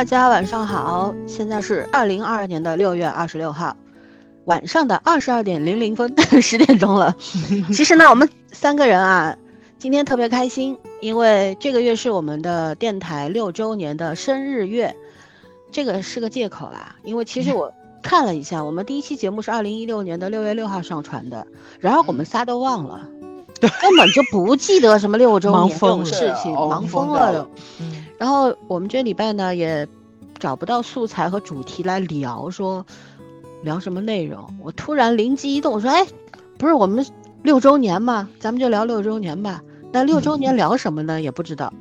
大家晚上好，现在是二零二二年的六月二十六号晚上的二十二点零零分，十点钟了。其实呢，我们三个人啊，今天特别开心，因为这个月是我们的电台六周年的生日月，这个是个借口啦。因为其实我看了一下，我们第一期节目是二零一六年的六月六号上传的，然后我们仨都忘了，根本就不记得什么六周年这种事情，忙疯了都。然后我们这礼拜呢也找不到素材和主题来聊，说聊什么内容。我突然灵机一动，我说：“哎，不是我们六周年嘛？咱们就聊六周年吧。那六周年聊什么呢？也不知道，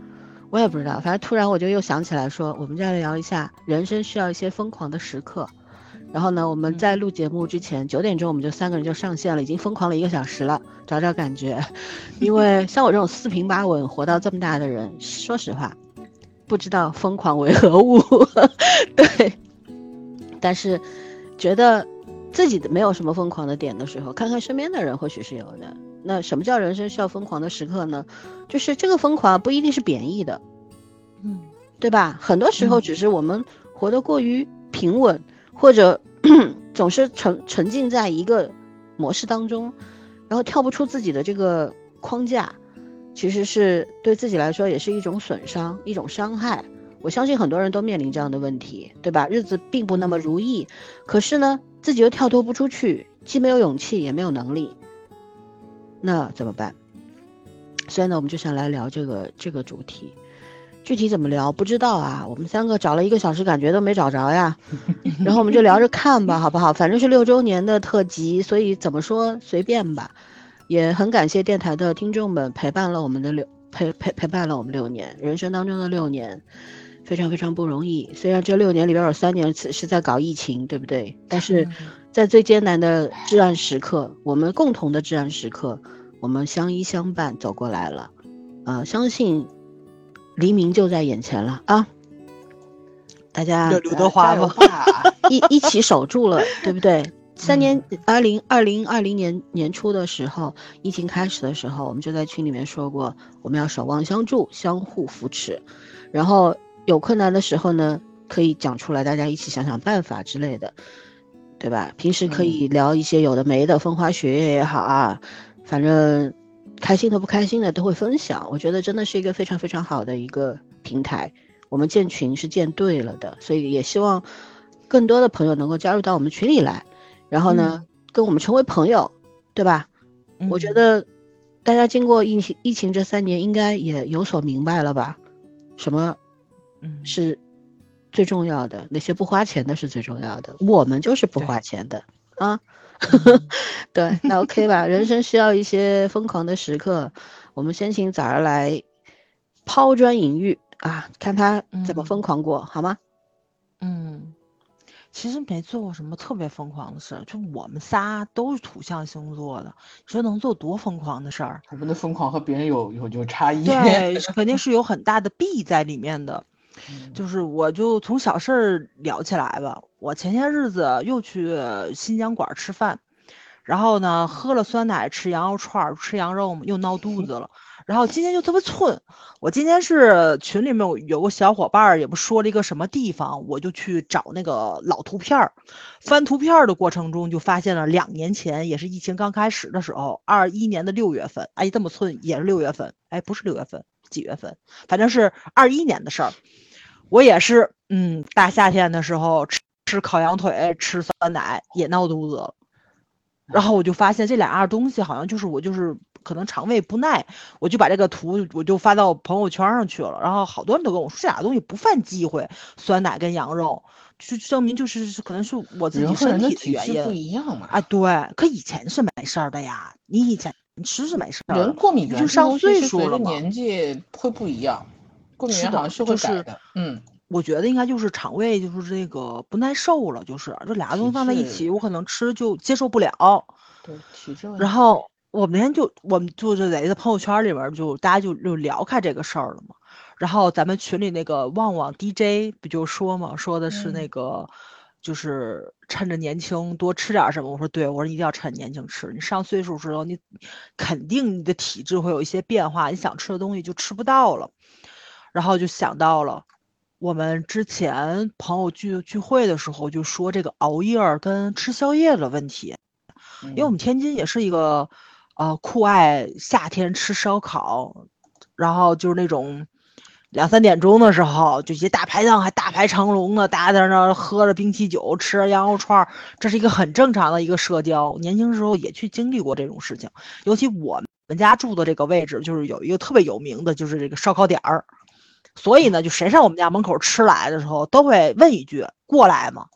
我也不知道。反正突然我就又想起来，说我们再聊一下人生需要一些疯狂的时刻。然后呢，我们在录节目之前九点钟，我们就三个人就上线了，已经疯狂了一个小时了，找找感觉。因为像我这种四平八稳活到这么大的人，说实话。”不知道疯狂为何物，对，但是觉得自己的没有什么疯狂的点的时候，看看身边的人或许是有的。那什么叫人生需要疯狂的时刻呢？就是这个疯狂不一定是贬义的，嗯，对吧？很多时候只是我们活得过于平稳，或者 总是沉沉浸在一个模式当中，然后跳不出自己的这个框架。其实是对自己来说也是一种损伤，一种伤害。我相信很多人都面临这样的问题，对吧？日子并不那么如意，可是呢，自己又跳脱不出去，既没有勇气，也没有能力，那怎么办？所以呢，我们就想来聊这个这个主题。具体怎么聊不知道啊，我们三个找了一个小时，感觉都没找着呀。然后我们就聊着看吧，好不好？反正是六周年的特辑，所以怎么说随便吧。也很感谢电台的听众们陪伴了我们的六陪陪陪伴了我们六年，人生当中的六年，非常非常不容易。虽然这六年里边有三年是在搞疫情，对不对？但是在最艰难的至暗时刻，我们共同的至暗时刻，我们相依相伴走过来了。呃，相信黎明就在眼前了啊！大家刘德华一一起守住了，对不对？三年，二零二零二零年年初的时候，疫情开始的时候，我们就在群里面说过，我们要守望相助，相互扶持，然后有困难的时候呢，可以讲出来，大家一起想想办法之类的，对吧？平时可以聊一些有的没的，风花雪月也好啊，反正开心的不开心的都会分享。我觉得真的是一个非常非常好的一个平台。我们建群是建对了的，所以也希望更多的朋友能够加入到我们群里来。然后呢，跟我们成为朋友，对吧？我觉得大家经过疫情疫情这三年，应该也有所明白了吧？什么，嗯，是最重要的？哪些不花钱的是最重要的？我们就是不花钱的啊！对，那 OK 吧？人生需要一些疯狂的时刻，我们先请崽儿来抛砖引玉啊，看他怎么疯狂过，好吗？嗯。其实没做过什么特别疯狂的事儿，就我们仨都是土象星座的，你说能做多疯狂的事儿？我们的疯狂和别人有有有差异，对，肯定是有很大的弊在里面的。就是我就从小事儿聊起来吧，我前些日子又去新疆馆吃饭，然后呢喝了酸奶，吃羊肉串，吃羊肉嘛，又闹肚子了。然后今天就特别寸，我今天是群里面有有个小伙伴儿，也不说了一个什么地方，我就去找那个老图片儿，翻图片儿的过程中就发现了两年前也是疫情刚开始的时候，二一年的六月份，哎，这么寸也是六月份，哎，不是六月份，几月份？反正是二一年的事儿，我也是，嗯，大夏天的时候吃吃烤羊腿，吃酸奶也闹肚子，然后我就发现这两样东西好像就是我就是。可能肠胃不耐，我就把这个图我就发到朋友圈上去了，然后好多人都跟我说这俩东西不犯忌讳，酸奶跟羊肉，就证明就是可能是我自己身体的原因不一样嘛。啊，对，可以前是没事儿的呀，你以前吃是没事儿，人过敏就上岁数了年纪会不一样，过敏好像是会改的。嗯，我觉得应该就是肠胃就是这个不耐受了，就是这俩东西放在一起，我可能吃就接受不了。对，体质。然后。我们那天就我们就是在一个朋友圈里边就大家就就聊开这个事儿了嘛，然后咱们群里那个旺旺 DJ 不就说嘛，说的是那个就是趁着年轻多吃点什么。我说对，我说一定要趁年轻吃，你上岁数时候你肯定你的体质会有一些变化，你想吃的东西就吃不到了。然后就想到了我们之前朋友聚聚会的时候就说这个熬夜跟吃宵夜的问题，因为我们天津也是一个，呃，酷爱夏天吃烧烤，然后就是那种两三点钟的时候，就一些大排档还大排长龙的，大家在那喝着冰啤酒，吃着羊肉串，这是一个很正常的一个社交。年轻时候也去经历过这种事情，尤其我们家住的这个位置，就是有一个特别有名的，就是这个烧烤点儿。所以呢，就谁上我们家门口吃来的时候，都会问一句“过来吗？”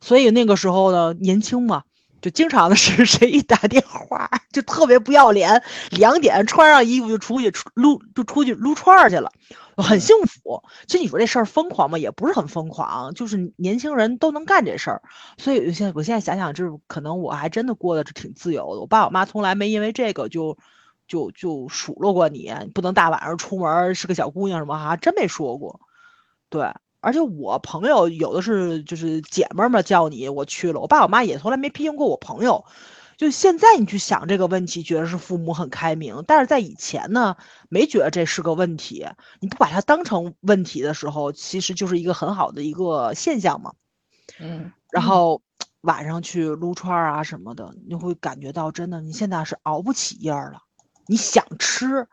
所以那个时候呢，年轻嘛，就经常的是 谁一打电话，就特别不要脸，两点穿上衣服就出去撸，就出去撸串去了，很幸福。其实你说这事儿疯狂吗？也不是很疯狂，就是年轻人都能干这事儿。所以现在我现在想想，就是可能我还真的过得是挺自由的。我爸我妈从来没因为这个就。就就数落过你，不能大晚上出门，是个小姑娘什么哈，真没说过。对，而且我朋友有的是，就是姐妹们叫你，我去了。我爸我妈也从来没批评过我朋友。就现在你去想这个问题，觉得是父母很开明，但是在以前呢，没觉得这是个问题。你不把它当成问题的时候，其实就是一个很好的一个现象嘛。嗯。然后晚上去撸串啊什么的，你会感觉到真的，你现在是熬不起夜了。你想吃，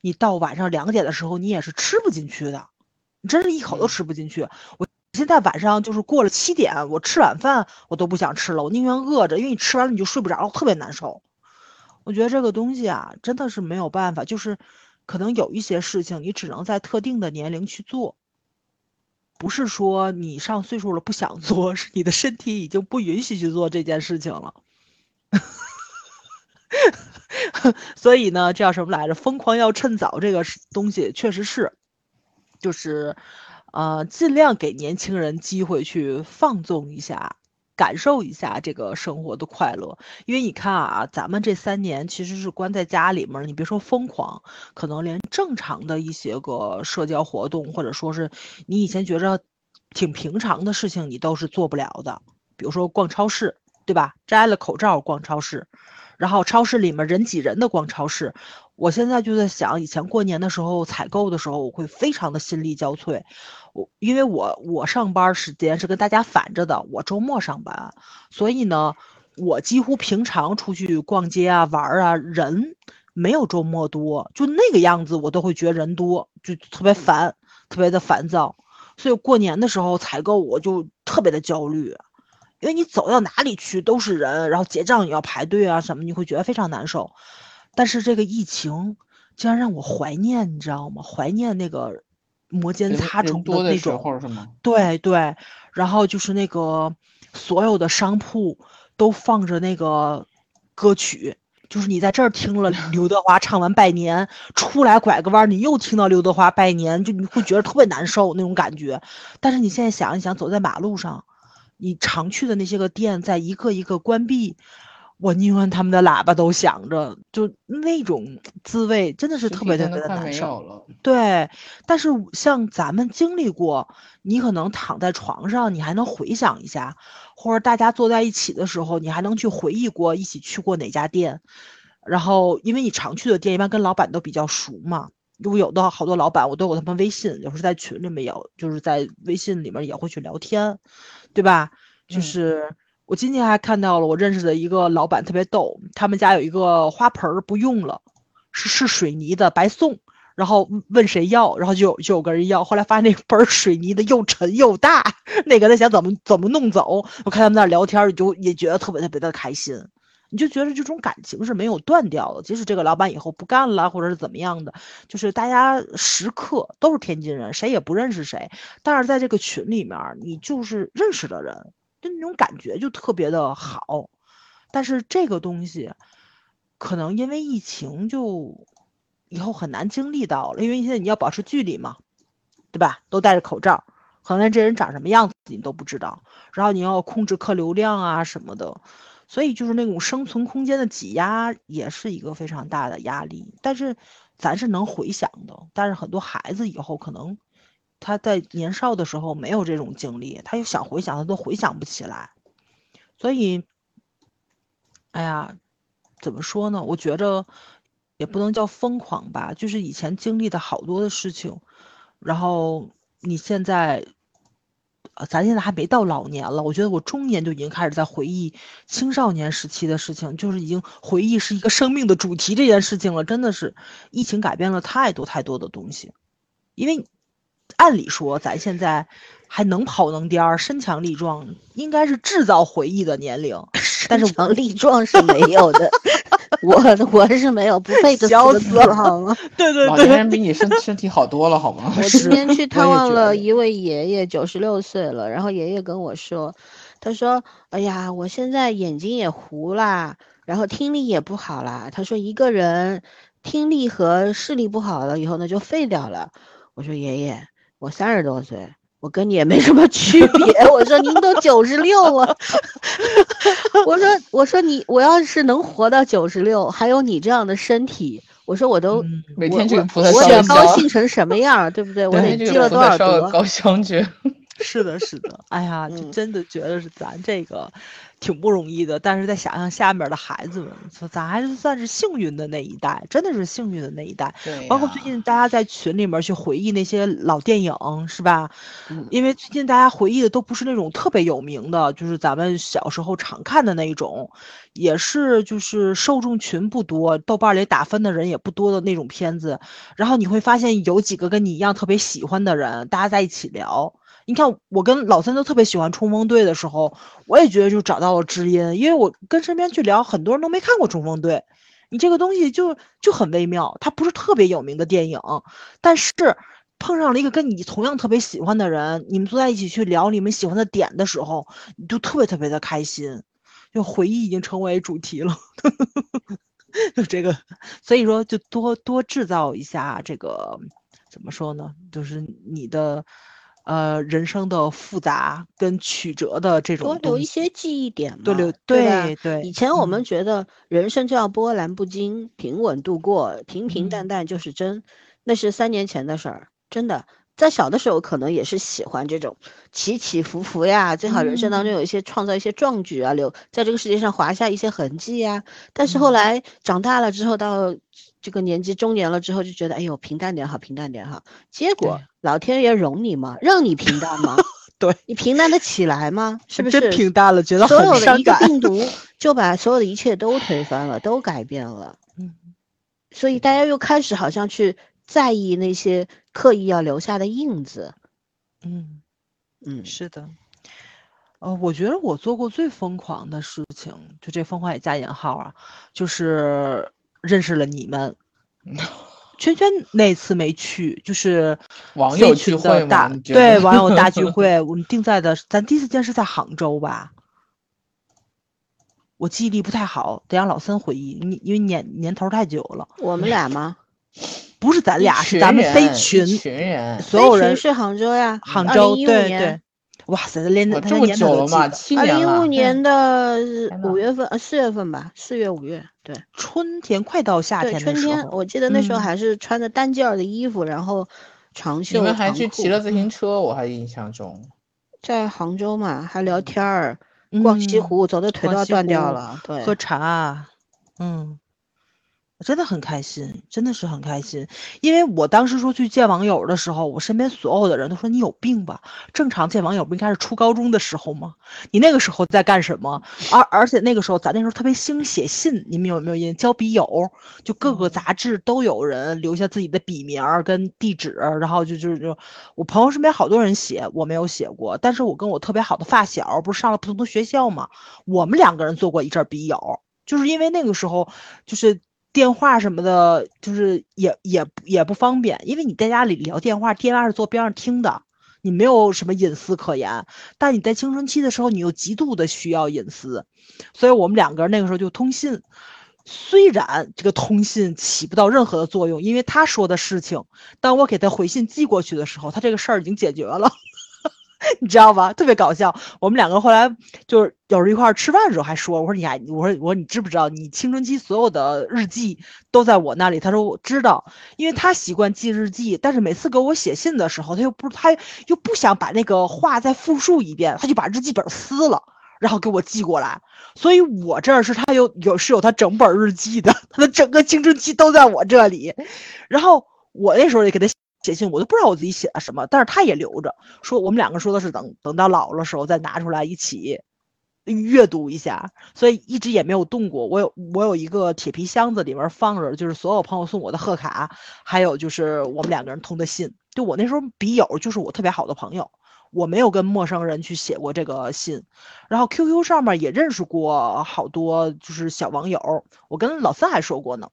你到晚上两点的时候，你也是吃不进去的，你真是一口都吃不进去。我现在晚上就是过了七点，我吃晚饭我都不想吃了，我宁愿饿着，因为你吃完了你就睡不着，特别难受。我觉得这个东西啊，真的是没有办法，就是可能有一些事情你只能在特定的年龄去做，不是说你上岁数了不想做，是你的身体已经不允许去做这件事情了。所以呢，这叫什么来着？疯狂要趁早，这个东西确实是，就是，呃，尽量给年轻人机会去放纵一下，感受一下这个生活的快乐。因为你看啊，咱们这三年其实是关在家里面，你别说疯狂，可能连正常的一些个社交活动，或者说是你以前觉着挺平常的事情，你都是做不了的。比如说逛超市，对吧？摘了口罩逛超市。然后超市里面人挤人的逛超市，我现在就在想，以前过年的时候采购的时候，我会非常的心力交瘁。我因为我我上班时间是跟大家反着的，我周末上班，所以呢，我几乎平常出去逛街啊玩啊，人没有周末多，就那个样子，我都会觉得人多，就特别烦，特别的烦躁。所以过年的时候采购，我就特别的焦虑。因为你走到哪里去都是人，然后结账也要排队啊什么，你会觉得非常难受。但是这个疫情竟然让我怀念，你知道吗？怀念那个摩肩擦踵的那种。对对，然后就是那个所有的商铺都放着那个歌曲，就是你在这儿听了 刘德华唱完拜年，出来拐个弯，你又听到刘德华拜年，就你会觉得特别难受那种感觉。但是你现在想一想，走在马路上。你常去的那些个店在一个一个关闭，我宁愿他们的喇叭都响着，就那种滋味真的是特别特别的难受。对，但是像咱们经历过，你可能躺在床上，你还能回想一下，或者大家坐在一起的时候，你还能去回忆过一起去过哪家店。然后，因为你常去的店一般跟老板都比较熟嘛，如果有的好多老板我都有他们微信，有时在群里面有，就是在微信里面也会去聊天。对吧？就是我今天还看到了我认识的一个老板特别逗，他们家有一个花盆儿不用了，是是水泥的白送，然后问谁要，然后就就有个人要，后来发现那盆水泥的又沉又大，那个在想怎么怎么弄走。我看他们那聊天，就也觉得特别特别的开心。你就觉得这种感情是没有断掉的，即使这个老板以后不干了，或者是怎么样的，就是大家时刻都是天津人，谁也不认识谁，但是在这个群里面，你就是认识的人，就那种感觉就特别的好。但是这个东西，可能因为疫情，就以后很难经历到了，因为现在你要保持距离嘛，对吧？都戴着口罩，可能连这人长什么样子你都不知道，然后你要控制客流量啊什么的。所以就是那种生存空间的挤压，也是一个非常大的压力。但是，咱是能回想的。但是很多孩子以后可能他在年少的时候没有这种经历，他又想回想，他都回想不起来。所以，哎呀，怎么说呢？我觉着也不能叫疯狂吧，就是以前经历的好多的事情，然后你现在，啊，咱现在还没到老年了，我觉得我中年就已经开始在回忆青少年时期的事情，就是已经回忆是一个生命的主题这件事情了。真的是，疫情改变了太多太多的东西，因为按理说咱现在还能跑能颠儿，身强力壮，应该是制造回忆的年龄，但是王力壮是没有的。我我是没有，不配这笑四死个字好吗？对对对，老年人比你身身体好多了，好吗？我今天去探望了一位爷爷，九十六岁了，然后爷爷跟我说，他说：“哎呀，我现在眼睛也糊啦，然后听力也不好啦。”他说一个人听力和视力不好了以后呢，就废掉了。我说爷爷，我三十多岁。我跟你也没什么区别，我说您都九十六了，我说我说你我要是能活到九十六，还有你这样的身体，我说我都、嗯每我天这个菩萨我得烧一烧高兴成什么样，对不对？我得积了多少德？高香去。是的，是的，哎呀，就嗯真的觉得是咱这个挺不容易的。但是再想想下面的孩子们，说咱还是算是幸运的那一代，真的是幸运的那一代。包括最近大家在群里面去回忆那些老电影，是吧？嗯因为最近大家回忆的都不是那种特别有名的，就是咱们小时候常看的那一种，也是就是受众群不多，豆瓣里打分的人也不多的那种片子。然后你会发现有几个跟你一样特别喜欢的人，大家在一起聊。你看，我跟老三都特别喜欢冲锋队的时候，我也觉得就找到了知音，因为我跟身边去聊，很多人都没看过冲锋队。你这个东西就就很微妙，它不是特别有名的电影，但是碰上了一个跟你同样特别喜欢的人，你们坐在一起去聊你们喜欢的点的时候，你就特别特别的开心，就回忆已经成为主题了。就这个，所以说就多多制造一下这个，怎么说呢？就是你的呃人生的复杂跟曲折的这种多留一些记忆点嘛，多留对对对以前我们嗯觉得人生就要波澜不惊、平稳度过，平平淡嗯淡就是真，那是三年前的事儿，真的。在小的时候，可能也是喜欢这种起起伏伏呀，最好人生当中嗯有一些创造一些壮举啊，留在这个世界上划下一些痕迹呀。但是后嗯来长大了之后，到这个年纪中年了之后，就觉得哎呦平淡点好，平淡点好。结果老天爷容你吗？让你平淡吗？对你平淡的起来吗？是不是？真平淡了，觉得所有的一个。病毒 就把所有的一切都推翻了，都改变了。嗯，所以大家又开始好像去在意那些刻意要留下的印子。嗯。嗯，是的，呃，我觉得我做过最疯狂的事情，就这疯狂也加引号啊，就是认识了你们。圈圈那次没去，就是网友聚会对网友大聚 会，我们定在的，咱第一次见是在杭州吧？我记忆力不太好，得让老三回忆，你因为年年头太久了。我们俩吗？不是咱俩，是咱们飞群，群人。所有人是杭州呀，杭州，2015对年。对。哇塞，他连哇这么久了嘛，七年了。二零一五。年的五月份，呃，四月份吧，四月五月，对。春天快到夏，天的时春天，我记得那时候嗯。还是穿着单件儿的衣服，然后长你袖们还去骑了自行车，我还印象中。在杭州嘛，还聊天儿，逛西嗯。湖，走的腿都要断掉了，对，喝茶，嗯，真的很开心，真的是很开心。因为我当时说去见网友的时候，我身边所有的人都说你有病吧？正常见网友不应该是初高中的时候吗？你那个时候在干什么？而而且那个时候咱那时候特别兴写信，你们有没有印？交笔友，就各个杂志都有人留下自己的笔名儿跟地址，然后就就就我朋友身边好多人写，我没有写过，但是我跟我特别好的发小不是上了不同的学校嘛，我们两个人做过一阵儿笔友，就是因为那个时候就是电话什么的，就是也也也不方便，因为你在家里聊电话，电话是坐边上听的，你没有什么隐私可言。但你在青春期的时候，你又极度的需要隐私，所以我们两个那个时候就通信。虽然这个通信起不到任何的作用，因为他说的事情，当我给他回信寄过去的时候，他这个事儿已经解决了。你知道吧？特别搞笑。我们两个后来就是有时候一块吃饭的时候还说，我说你还，我说我说你知不知道，你青春期所有的日记都在我那里？他说我知道，因为他习惯记日记，但是每次给我写信的时候，他又不他又不想把那个话再复述一遍，他就把日记本撕了，然后给我寄过来。所以我这儿是他有有是有他整本日记的，他的整个青春期都在我这里。然后我那时候也给他写信，我都不知道我自己写了什么，但是他也留着，说我们两个说的是等等到老了时候再拿出来一起阅读一下，所以一直也没有动过。我有我有一个铁皮箱子，里面放着就是所有朋友送我的贺卡，还有就是我们两个人通的信。就我那时候笔友就是我特别好的朋友，我没有跟陌生人去写过这个信，然后 QQ 上面也认识过好多就是小网友，我跟老三还说过呢。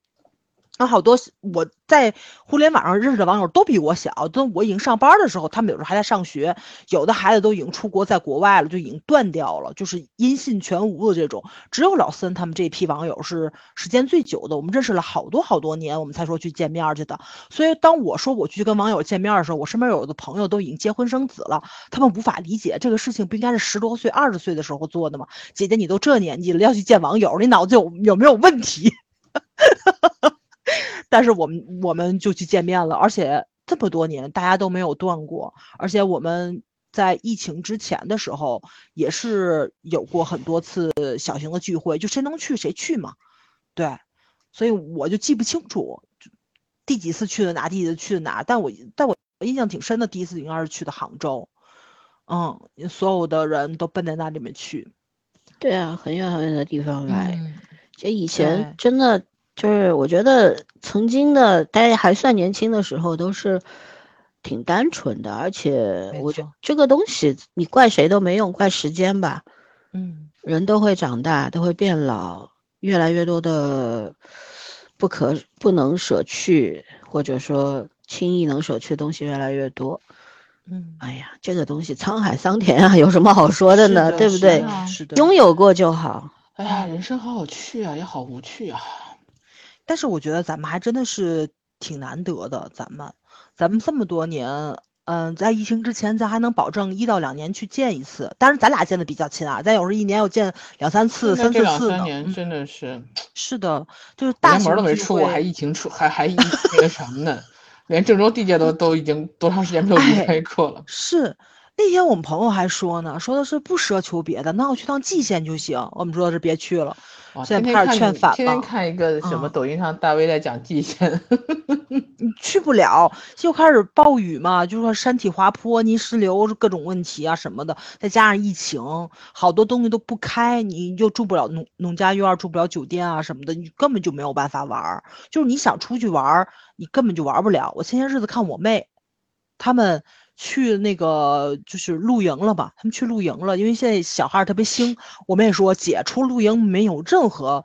那，好多我在互联网上认识的网友都比我小，都我已经上班的时候，他们有时候还在上学，有的孩子都已经出国在国外了，就已经断掉了，就是音信全无的这种。只有老森他们这批网友是时间最久的，我们认识了好多好多年，我们才说去见面去的。所以当我说我去跟网友见面的时候，我身边有的朋友都已经结婚生子了，他们无法理解这个事情不应该是十多岁、二十岁的时候做的吗？姐姐，你都这年纪了，要去见网友，你脑子有有没有问题？但是我们我们就去见面了，而且这么多年大家都没有断过，而且我们在疫情之前的时候也是有过很多次小型的聚会，就谁能去谁去嘛，对，所以我就记不清楚第几次去的哪，第几次去的哪，但我但我印象挺深的，第一次应该是去的杭州，嗯，所有的人都奔在那里面去，对啊，很远很远的地方来，这以前真的。就是我觉得曾经的大家还算年轻的时候，都是挺单纯的，而且我觉得这个东西你怪谁都没用，怪时间吧。嗯，人都会长大，都会变老，越来越多的不可不能舍去，或者说轻易能舍去的东西越来越多。嗯，哎呀，这个东西沧海桑田啊，有什么好说的呢？对不对？是的，拥有过就好。哎呀，人生好好趣啊，也好无趣啊。但是我觉得咱们还真的是挺难得的，咱们，咱们这么多年，嗯，在疫情之前，咱还能保证一到两年去见一次。当然，咱俩见的比较勤啊，咱有时候一年要见两三次、三四次呢。三年真的是，是的，就是大门都没出过，还疫情出，还还那个什么呢？连郑州地界都都已经多长时间没有离开过了。是。那天我们朋友还说呢，说的是不奢求别的，那我去趟蓟县就行。我们说的是别去了，现在开始劝反天天看一个什么抖音上大 V 在讲蓟县，你 去不了，又开始暴雨嘛，就说山体滑坡、泥石流各种问题啊什么的，再加上疫情，好多东西都不开，你又住不了农农家院，住不了酒店啊什么的，你根本就没有办法玩。就是你想出去玩，你根本就玩不了。我前些日子看我妹，他们。去那个就是露营了吧？他们去露营了，因为现在小孩特别兴。我们也说，姐，除露营没有任何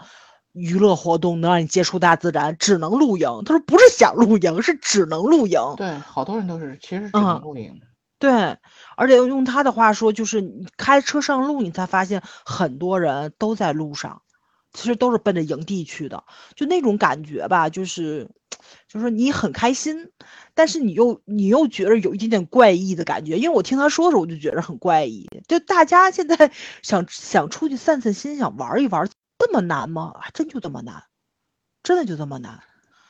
娱乐活动能让你接触大自然，只能露营。他说不是想露营，是只能露营。对，好多人都是，其实只能露营。对，而且用他的话说，就是你开车上路，你才发现很多人都在路上，其实都是奔着营地去的，就那种感觉吧，就是，就是你很开心。但是你又你又觉得有一点点怪异的感觉，因为我听他说的时候，我就觉得很怪异。就大家现在 想想出去散散心，想玩一玩，这么难吗？还真就这么难，真的就这么难。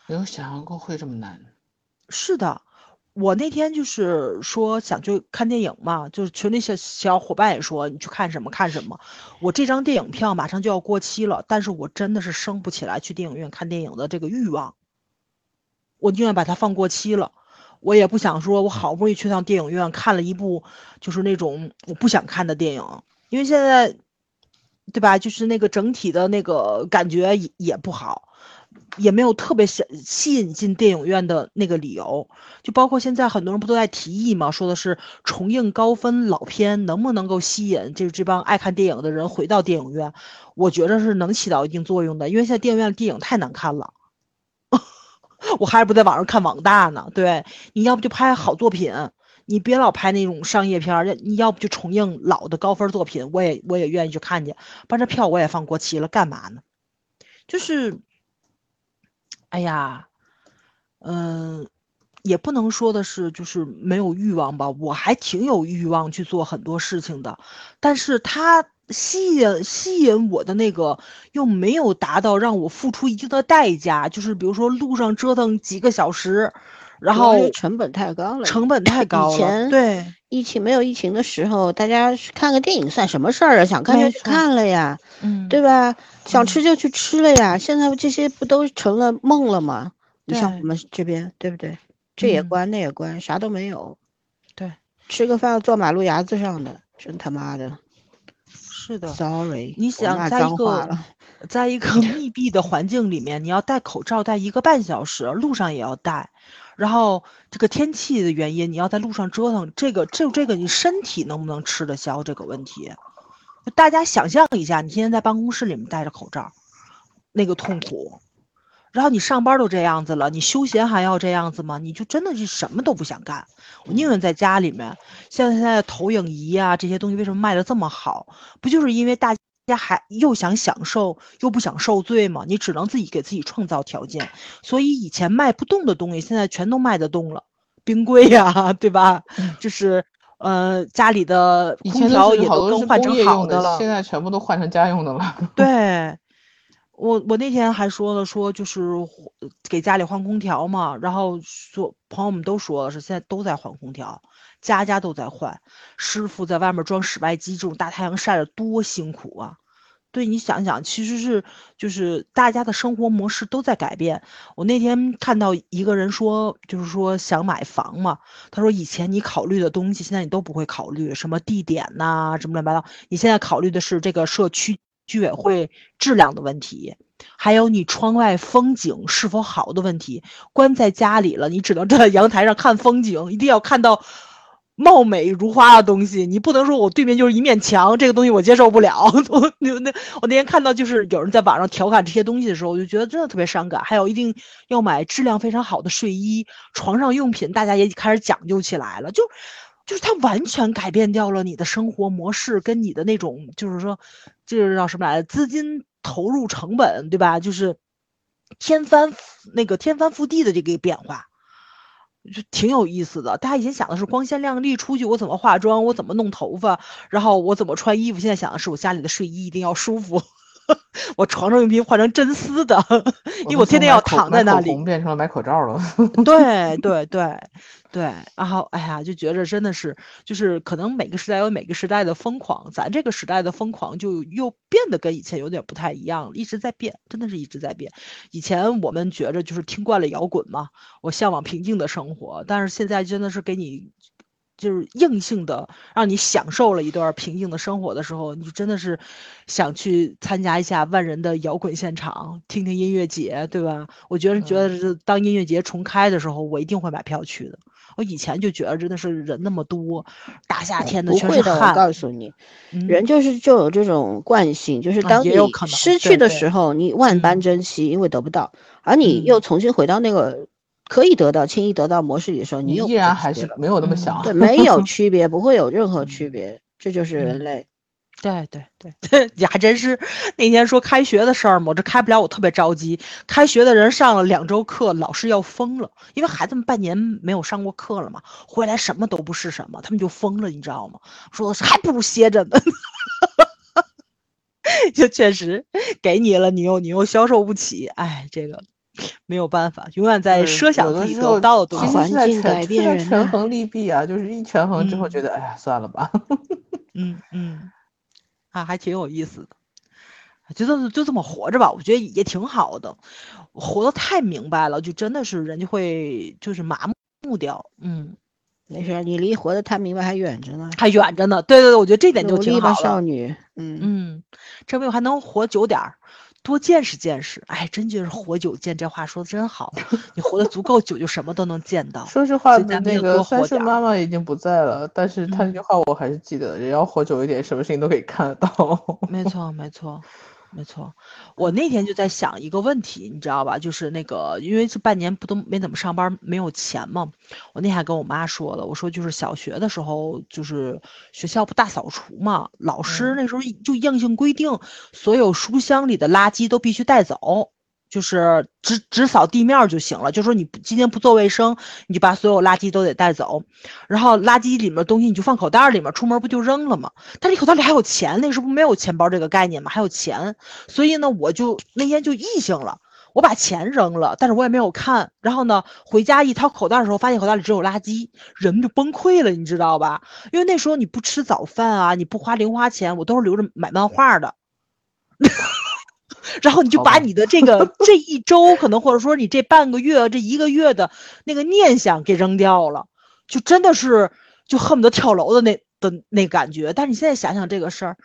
没有想象过会这么难。是的，我那天就是说想去看电影嘛，就是群里小小伙伴也说你去看什么看什么。我这张电影票马上就要过期了，但是我真的是升不起来去电影院看电影的这个欲望。我宁愿把它放过期了。我也不想说，我好不容易去趟电影院看了一部，就是那种我不想看的电影，因为现在，对吧？就是那个整体的那个感觉也也不好，也没有特别想吸引进电影院的那个理由。就包括现在很多人不都在提议嘛，说的是重映高分老片能不能够吸引这这帮爱看电影的人回到电影院？我觉着是能起到一定作用的，因为现在电影院的电影太难看了。我还是不在网上看网大呢。对，你要不就拍好作品，你别老拍那种商业片儿。你要不就重映老的高分作品，我也我也愿意去看去。把这票我也放过期了，干嘛呢？就是，哎呀，嗯，也不能说的是就是没有欲望吧，我还挺有欲望去做很多事情的，但是他。吸引吸引我的那个又没有达到让我付出一定的代价，就是比如说路上折腾几个小时，然后成本太高了，成本太高了。以前对疫情没有疫情的时候，大家看个电影算什么事儿啊？想看就去看了呀，嗯，对吧？想吃就去吃了呀。现在这些不都成了梦了吗？你像我们这边，对不对？这也嗯关那也关，啥都没有。对，吃个饭坐马路牙子上的，真他妈的是的。，sorry，你想在一个。在一个 密闭的环境里面，你要戴口罩戴一个半小时，路上也要戴。然后这个天气的原因，你要在路上折腾，这个就这个你身体能不能吃得消这个问题？大家想象一下，你天天在办公室里面戴着口罩，那个痛苦。然后你上班都这样子了，你休闲还要这样子吗？你就真的是什么都不想干。我宁愿在家里面。像现在投影仪啊这些东西为什么卖的这么好？不就是因为大家还又想享受又不想受罪嘛？你只能自己给自己创造条件。所以以前卖不动的东西，现在全都卖得动了，冰柜呀、对吧？就是呃家里的以前空调也都更换成好的，了。现在全部都换成家用的了。对，我我那天还说了，说就是给家里换空调嘛，然后说朋友们都说了是现在都在换空调，家家都在换，师傅在外面装室外机，这种大太阳晒着多辛苦啊！对你想想，其实是就是大家的生活模式都在改变。我那天看到一个人说，就是说想买房嘛，他说以前你考虑的东西，现在你都不会考虑，什么地点呐、什么乱七八糟，你现在考虑的是这个社区居委会质量的问题，还有你窗外风景是否好的问题。关在家里了，你只能站在阳台上看风景，一定要看到貌美如花的东西。你不能说我对面就是一面墙，这个东西我接受不了。我 那我那天看到就是有人在网上调侃这些东西的时候，我就觉得真的特别伤感。还有一定要买质量非常好的睡衣，床上用品大家也开始讲究起来了，就。就是它完全改变掉了你的生活模式，跟你的那种，就是说，这是叫什么来着？资金投入成本，对吧？就是天翻那个天翻覆地的这个变化，就挺有意思的。大家以前想的是光鲜亮丽，出去我怎么化妆，我怎么弄头发，然后我怎么穿衣服。现在想的是我家里的睡衣一定要舒服，我床上用品换成真丝的，因为我天天要躺在那里。变成了买口罩了。对 对对对，然后哎呀，就觉着真的是，就是可能每个时代有每个时代的疯狂，咱这个时代的疯狂就又变得跟以前有点不太一样了，一直在变，真的是一直在变。以前我们觉着就是听惯了摇滚嘛，我向往平静的生活，但是现在真的是给你。就是硬性的让你享受了一段平静的生活的时候，你就真的是想去参加一下万人的摇滚现场，听听音乐节，对吧？我觉得觉得是当音乐节重开的时候，我一定会买票去的。我以前就觉得真的是人那么多，大夏天的不会的，我全是汗，告诉你，嗯人就是就有这种惯性，就是啊当失去的时候，你万般嗯珍惜，因为得不到，而你又嗯重新回到那个可以得到、轻易得到模式里的时候，你依然还是没有那么嗯想。对，没有 区别，不会有任何区嗯别，这就是人嗯类。对对对，你还真是那天说开学的事儿嘛，我这开不了，我特别着急。开学的人上了两周课，老师要疯了，因为孩子们半年没有上过课了嘛，回来什么都不是什么，他们就疯了，你知道吗？说还不如歇着呢。就确实给你了，你又你又消受不起，哎，这个没有办法，永远在设想自己的时候不到的东西。其实是在环境改权是在变人呐权衡利弊啊，就是一权衡之后嗯觉得，哎呀，算了吧。嗯嗯，啊，还挺有意思的。就这么就这么活着吧，我觉得也挺好的。活得太明白了，就真的是人就会就是麻木掉，嗯，没事儿，你离活得太明白还远着呢。还远着呢。对对对，我觉得这点就挺好的。少女。嗯，嗯，证明我还能活久点儿，多见识见识。哎，真就是活久见这话说的真好。你活得足够久，就什么都能见到。说实话，那个三顺多活点儿妈妈已经不在了，但是她那嗯句话我还是记得，人要活久一点，什么事情都可以看得到。没错，没错，没错。我那天就在想一个问题，你知道吧？就是那个，因为这半年不都没怎么上班，没有钱嘛。我那天还跟我妈说了，我说就是小学的时候，就是学校不大扫除嘛，老师嗯那时候就硬性规定，所有书箱里的垃圾都必须带走。就是只只扫地面就行了，就说你今天不做卫生，你就把所有垃圾都得带走，然后垃圾里面东西你就放口袋里面，出门不就扔了吗？但是你口袋里还有钱，那时候不没有钱包这个概念嘛，还有钱，所以呢，我就那天就异性了，我把钱扔了，但是我也没有看，然后呢，回家一掏口袋的时候，发现口袋里只有垃圾，人就崩溃了，你知道吧？因为那时候你不吃早饭啊，你不花零花钱，我都是留着买漫画的。然后你就把你的这个 这一周，可能或者说你这半个月、这一个月的那个念想给扔掉了，就真的是就恨不得跳楼的那的那感觉。但是你现在想想这个事儿，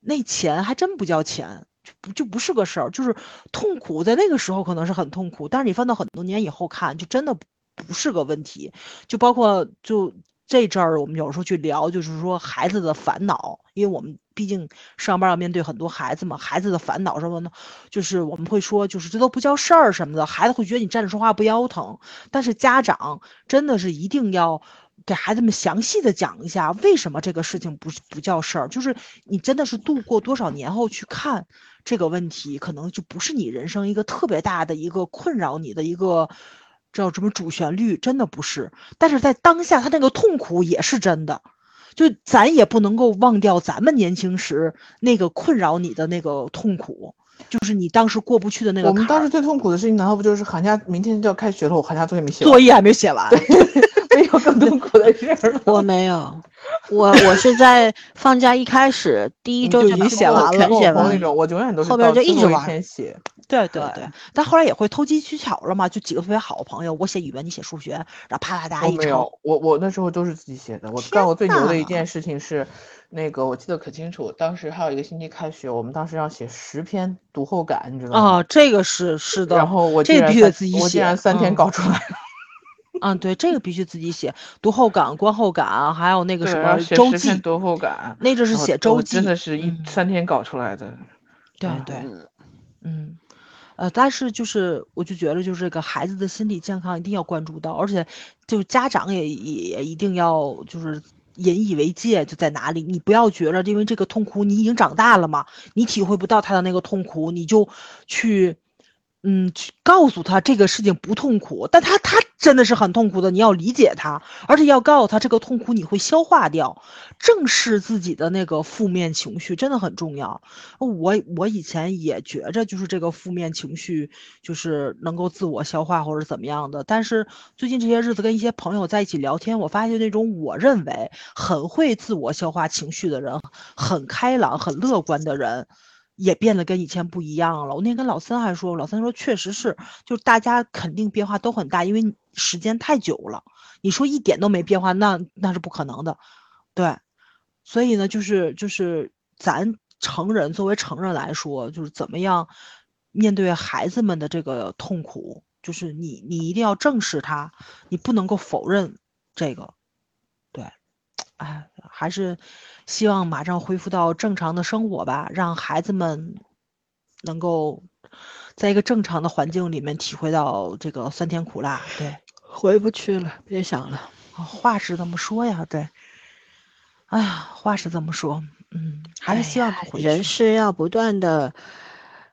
那钱还真不叫钱，就不就不是个事儿，就是痛苦，在那个时候可能是很痛苦，但是你放到很多年以后看，就真的不是个问题。就包括就这阵儿，我们有时候去聊，就是说孩子的烦恼，因为我们。毕竟上班要面对很多孩子嘛，孩子的烦恼什么呢？就是我们会说，就是这都不叫事儿什么的，孩子会觉得你站着说话不腰疼。但是家长真的是一定要给孩子们详细的讲一下，为什么这个事情不是不叫事儿。就是你真的是度过多少年后去看这个问题，可能就不是你人生一个特别大的一个困扰你的一个叫什么主旋律，真的不是。但是在当下，他那个痛苦也是真的。就咱也不能够忘掉咱们年轻时那个困扰你的那个痛苦，就是你当时过不去的那个。我们当时最痛苦的事情，难道不就是寒假明天就要开学了，我寒假作业没写，作业还没写完，没有更痛苦的事儿我没有。我我是在放假一开始第一周就已经写完了，全写完那种，我永远都是后边就一直玩写。对对对，但后来也会投机取巧了嘛，就几个特别好的朋友，我写语文，你写数学，然后啪啪嗒一没有，我我那时候都是自己写的。我干过最牛的一件事情是，那个我记得可清楚，当时还有一个星期开学，我们当时要写十篇读后感，你知道吗？啊，这个是是的。然后我这必须得自己写，我竟然三天搞出来了。嗯，对，这个必须自己写，读后感、观后感，还有那个什么周记。读后感，那阵是写周记，真的是一三天搞出来的。对对，嗯，呃，但是就是我就觉得，就是这个孩子的心理健康一定要关注到，而且就是家长也也一定要就是引以为戒，就在哪里，你不要觉着因为这个痛苦你已经长大了嘛，你体会不到他的那个痛苦，你就去。嗯，去告诉他这个事情不痛苦，但他他真的是很痛苦的，你要理解他，而且要告诉他这个痛苦你会消化掉，正视自己的那个负面情绪真的很重要。我我以前也觉着就是这个负面情绪就是能够自我消化或者怎么样的，但是最近这些日子跟一些朋友在一起聊天，我发现那种我认为很会自我消化情绪的人，很开朗、很乐观的人。也变得跟以前不一样了。我那天跟老三还说，老三说确实是，就是大家肯定变化都很大，因为时间太久了。你说一点都没变化，那那是不可能的，对。所以呢，就是就是咱成人作为成人来说，就是怎么样面对孩子们的这个痛苦，就是你你一定要正视它，你不能够否认这个，对，哎，还是。希望马上恢复到正常的生活吧，让孩子们能够在一个正常的环境里面体会到这个酸甜苦辣。对，回不去了，别想了。话是这么说呀，对。哎呀，话是这么说，嗯，还是希望人是要不断的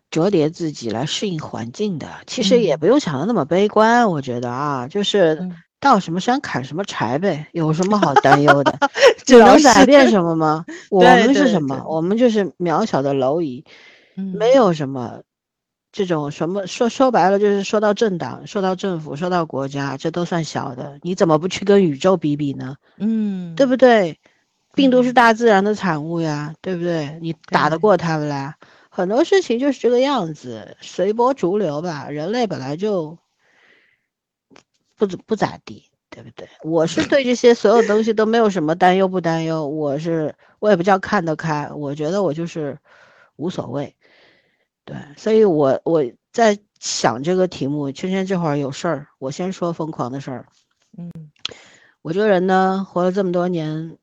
折叠自己来适应环境的。其实也不用想的那么悲观，我觉得啊，就是。到什么山砍什么柴呗，有什么好担忧的？能改变什么吗？我们是什么？我们就是渺小的蝼蚁，没有什么这种什么说说白了就是说到政党，说到政府，说到国家，这都算小的。你怎么不去跟宇宙比比呢？嗯，对不对？病毒是大自然的产物呀，对不对？你打得过他们啦？很多事情就是这个样子，随波逐流吧。人类本来就。不不不咋地，对不对？我是对这些所有东西都没有什么担忧不担忧，我是我也不叫看得开，我觉得我就是无所谓，对，所以我我在想这个题目。圈圈这会儿有事儿，我先说疯狂的事儿。嗯，我这个人呢，活了这么多年，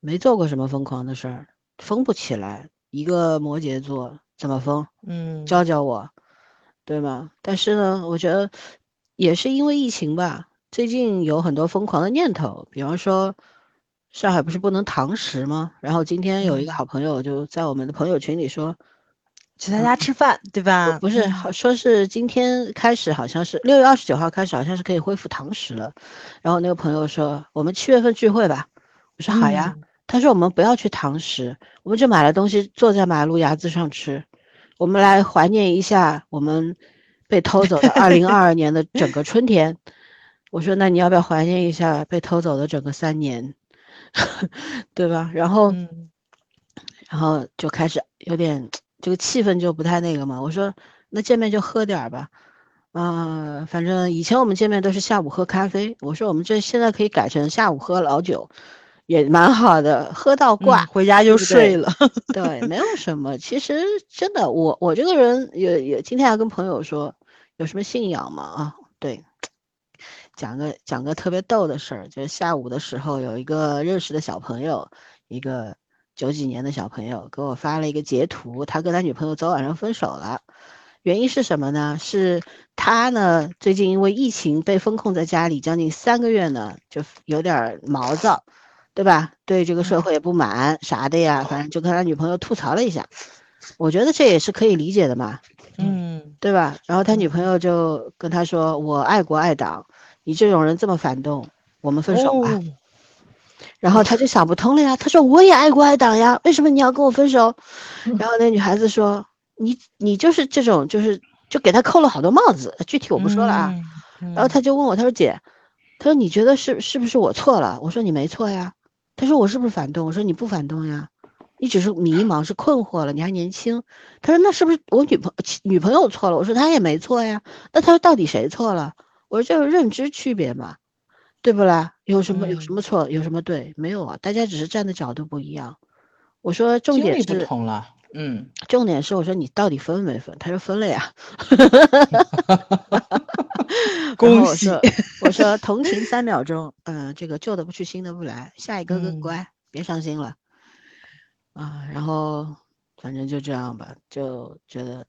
没做过什么疯狂的事儿，疯不起来。一个摩羯座怎么疯？嗯，教教我，对吗？但是呢，我觉得。也是因为疫情吧，最近有很多疯狂的念头，比方说上海不是不能堂食吗？然后今天有一个好朋友就在我们的朋友群里说，去他家吃饭，对吧？不是，好说是今天开始，好像是六月二十九号开始，好像是可以恢复堂食了。然后那个朋友说，我们七月份聚会吧。我说好呀。他说我们不要去堂食，我们就买了东西坐在马路牙子上吃，我们来怀念一下我们。被偷走的二零二二年的整个春天，我说那你要不要怀念一下被偷走的整个三年，对吧？然后，然后就开始有点这个气氛就不太那个嘛。我说那见面就喝点儿吧，嗯，反正以前我们见面都是下午喝咖啡，我说我们这现在可以改成下午喝老酒，也蛮好的，喝到挂，回家就睡了。对，没有什么。其实真的，我我这个人也也今天还跟朋友说，有什么信仰吗？啊，对。讲个讲个特别逗的事儿，就是下午的时候，有一个认识的小朋友，一个九几年的小朋友给我发了一个截图，他跟他女朋友昨晚上分手了，原因是什么呢？是他呢最近因为疫情被封控在家里将近三个月呢，就有点毛躁，对吧？对这个社会也不满啥的呀，反正就跟他女朋友吐槽了一下，我觉得这也是可以理解的嘛，嗯，对吧？然后他女朋友就跟他说：“我爱国爱党。”你这种人这么反动，我们分手吧。然后他就想不通了呀，他说我也爱国爱党呀，为什么你要跟我分手？然后那女孩子说你你就是这种就是就给他扣了好多帽子，具体我不说了啊。然后他就问我，他说姐，他说你觉得是是不是我错了？我说你没错呀。他说我是不是反动？我说你不反动呀，你只是迷茫是困惑了，你还年轻。他说那是不是我女朋女朋友错了？我说她也没错呀。那他说到底谁错了？我说这是认知区别嘛，对不啦？有什么有什么错？有什么对？没有啊，大家只是站的角度不一样。我说重点是不同了，嗯，重点是我说你到底分没分？他说分了呀。恭喜！我说同情三秒钟，嗯，这个旧的不去，新的不来，下一个更乖，别伤心了啊。然后反正就这样吧，就觉得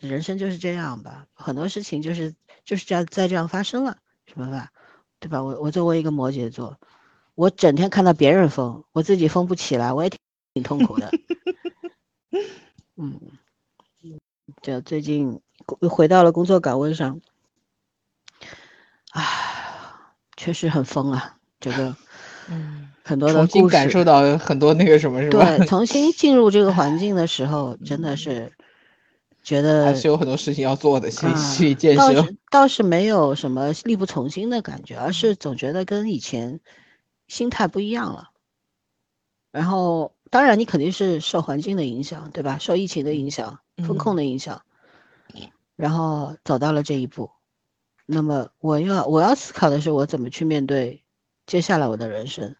人生就是这样吧，很多事情就是。就是这样，再这样发生了，什么吧，对吧？我我作为一个摩羯座，我整天看到别人疯，我自己疯不起来，我也挺挺痛苦的。嗯，就最近又回到了工作岗位上，啊，确实很疯啊，这个，嗯，很多的重新感受到很多那个什么，是吧？对，重新进入这个环境的时候，真的是。觉得还是有很多事情要做的，先去建设。倒是倒是没有什么力不从心的感觉，而是总觉得跟以前心态不一样了。然后，当然你肯定是受环境的影响，对吧？受疫情的影响、风控的影响，然后走到了这一步。那么，我要我要思考的是，我怎么去面对接下来我的人生，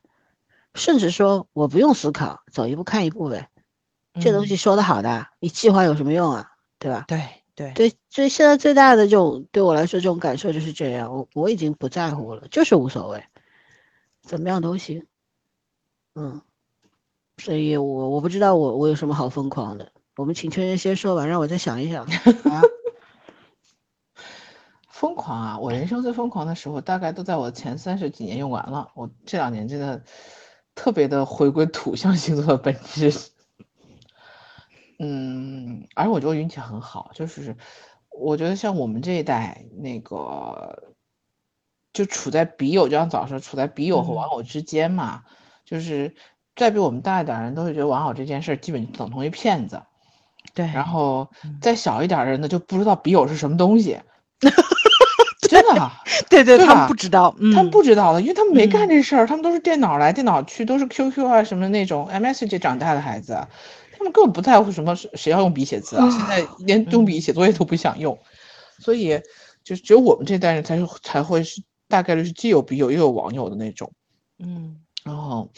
甚至说我不用思考，走一步看一步呗。这东西说的好的，你计划有什么用啊？对吧？对对对，所以现在最大的这种对我来说，这种感受就是这样。我我已经不在乎了，就是无所谓，怎么样都行。嗯，所以我我不知道我我有什么好疯狂的。我们请圈人先说完，让我再想一想。啊，疯狂啊！我人生最疯狂的时候，大概都在我前三十几年用完了。我这两年真的特别的回归土象星座的本质。嗯，而我觉得运气很好，就是我觉得像我们这一代，那个就处在笔友，就像早上处在笔友和玩偶之间嘛，就是再比我们大一点人都会觉得玩偶这件事基本等同于骗子，对，然后再小一点的人呢就不知道笔友是什么东西，真的，对对，他们不知道，他们不知道的，因为他们没干这事儿，他们都是电脑来电脑去，都是 QQ 啊什么那种 MSG 长大的孩子。他们根本不在乎什么谁要用笔写字啊，现在连用笔写作业都不想用，所以就只有我们这代人才是才会是大概率是既有笔友又有网友的那种，嗯，然后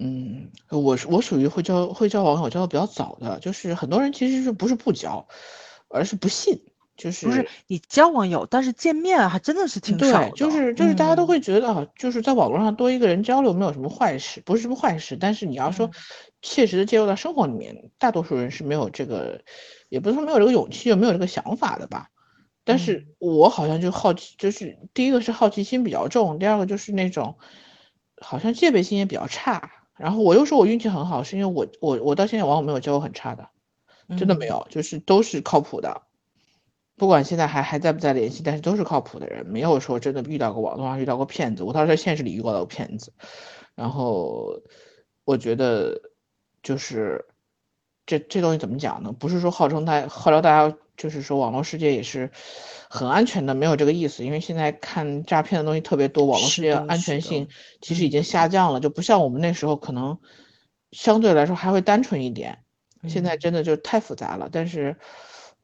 嗯，我我属于会交会交网友交的比较早的，就是很多人其实是不是不交，而是不信，就是不是你交网友，但是见面还真的是挺少，就是就是大家都会觉得就是在网络上多一个人交流没有什么坏事，不是什么坏事，但是你要说。切实的介入到生活里面，大多数人是没有这个，也不是说没有这个勇气，就没有这个想法的吧。但是我好像就好奇，就是第一个是好奇心比较重，第二个就是那种好像戒备心也比较差。然后我又说我运气很好，是因为我我我到现在往往没有交过很差的，真的没有，就是都是靠谱的。不管现在还还在不在联系，但是都是靠谱的人，没有说真的遇到过网络上遇到过骗子。我倒是在现实里遇到过骗子，然后我觉得。就是这这东西怎么讲呢？不是说号称大号召大家，就是说网络世界也是很安全的，没有这个意思。因为现在看诈骗的东西特别多，网络世界安全性其实已经下降了，就不像我们那时候可能相对来说还会单纯一点。现在真的就太复杂了。但是，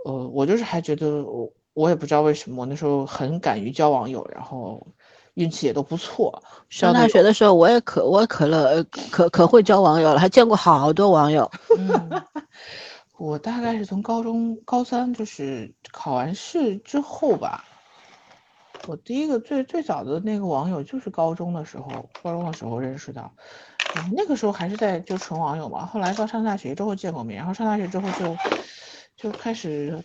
呃，我就是还觉得我我也不知道为什么，我那时候很敢于交网友，然后运气也都不错。上大学的时候，我也可我可乐可可会交网友了，还见过好多网友。嗯，我大概是从高中高三就是考完试之后吧。我第一个最最早的那个网友就是高中的时候，高中的时候认识的，那个时候还是在就纯网友嘛。后来到上大学之后见过面，然后上大学之后就就开始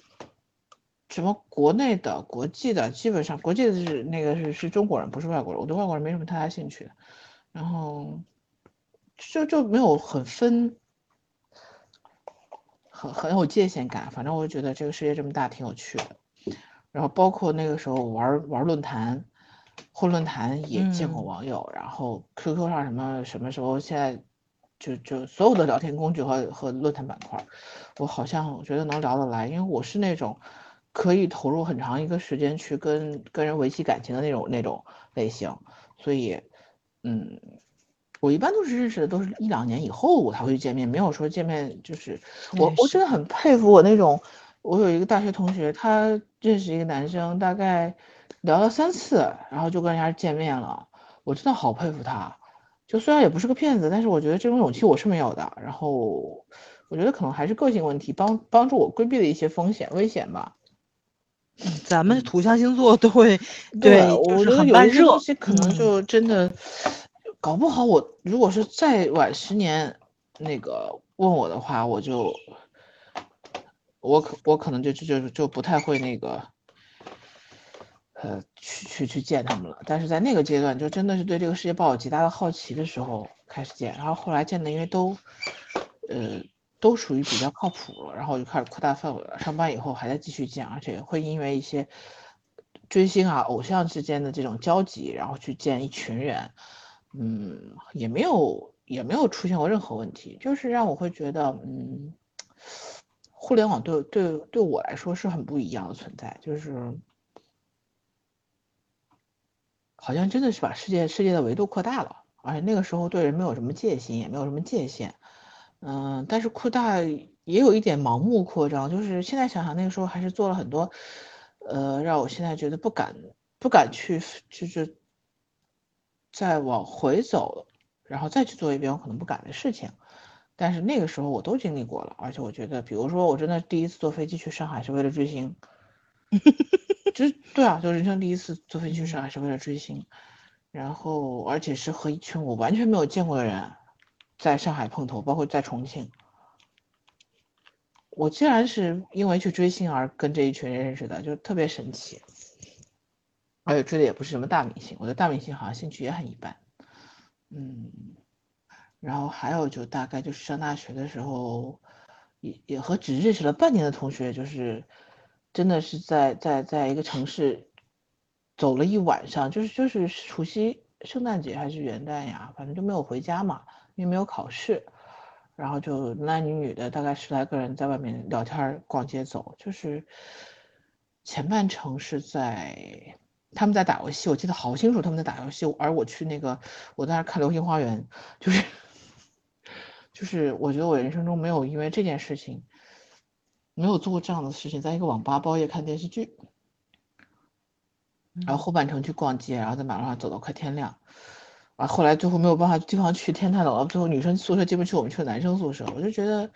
什么国内的、国际的，基本上国际的是那个是是中国人，不是外国人。我对外国人没什么太大兴趣，然后就就没有很分，很很有界限感。反正我就觉得这个世界这么大，挺有趣的。然后包括那个时候玩玩论坛，混论坛也见过网友，然后 QQ 上什么什么时候现在就就所有的聊天工具和和论坛板块，我好像我觉得能聊得来，因为我是那种可以投入很长一个时间去跟跟人维系感情的那种那种类型，所以嗯，我一般都是认识的都是一两年以后我才会去见面，没有说见面就是我我真的很佩服我那种。我有一个大学同学，他认识一个男生，大概聊了三次，然后就跟人家见面了。我真的好佩服他，就虽然也不是个骗子，但是我觉得这种勇气我是没有的。然后我觉得可能还是个性问题，帮帮助我规避了一些风险危险吧。咱们土象星座都会对，我觉得有一些东西可能就真的搞不好。我如果是再晚十年那个问我的话，我就。我可我可能就就就就不太会那个，呃，去去去见他们了。但是在那个阶段，就真的是对这个世界抱有极大的好奇的时候开始见。然后后来见的，因为都，呃，都属于比较靠谱了，然后就开始扩大范围了。上班以后还在继续见，而且会因为一些追星啊、偶像之间的这种交集，然后去见一群人。嗯，也没有也没有出现过任何问题，就是让我会觉得，嗯。互联网对对对我来说是很不一样的存在，就是好像真的是把世界世界的维度扩大了，而且那个时候对人没有什么戒心，也没有什么界限，嗯，但是扩大也有一点盲目扩张，就是现在想想那个时候还是做了很多，呃，让我现在觉得不敢不敢去就是再往回走，然后再去做一遍我可能不敢的事情。但是那个时候我都经历过了，而且我觉得，比如说我真的第一次坐飞机去上海是为了追星，就是对啊，就人生第一次坐飞机去上海是为了追星，然后而且是和一群我完全没有见过的人在上海碰头，包括在重庆，我竟然是因为去追星而跟这一群人认识的，就特别神奇，而且追的也不是什么大明星，我的大明星好像兴趣也很一般，嗯。然后还有就大概就是上大学的时候，也也和只认识了半年的同学，就是真的是在在在一个城市走了一晚上，就是就是除夕、圣诞节还是元旦呀，反正就没有回家嘛，因为没有考试。然后就男男女女的大概十来个人在外面聊天、逛街、走，就是前半程是在他们在打游戏，我记得好清楚他们在打游戏，而我去那个我在那看《流星花园》，就是。就是我觉得我人生中没有因为这件事情，没有做过这样的事情，在一个网吧包夜看电视剧，然后后半程去逛街，然后在马路上走到快天亮，啊，后来最后没有办法地方去，天太冷了，最后女生宿舍进不去，我们去了男生宿舍。我就觉得，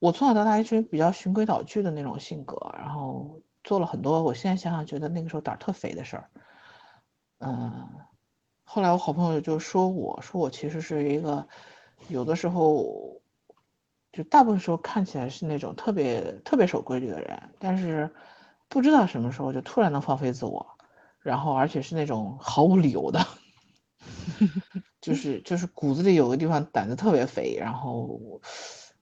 我从小到大一直比较循规蹈矩的那种性格，然后做了很多，我现在想想觉得那个时候胆儿特肥的事儿。嗯，后来我好朋友就说我说我其实是一个。有的时候，就大部分时候看起来是那种特别特别守规矩的人，但是不知道什么时候就突然能放飞自我，然后而且是那种毫无理由的，就是就是骨子里有个地方胆子特别肥。然后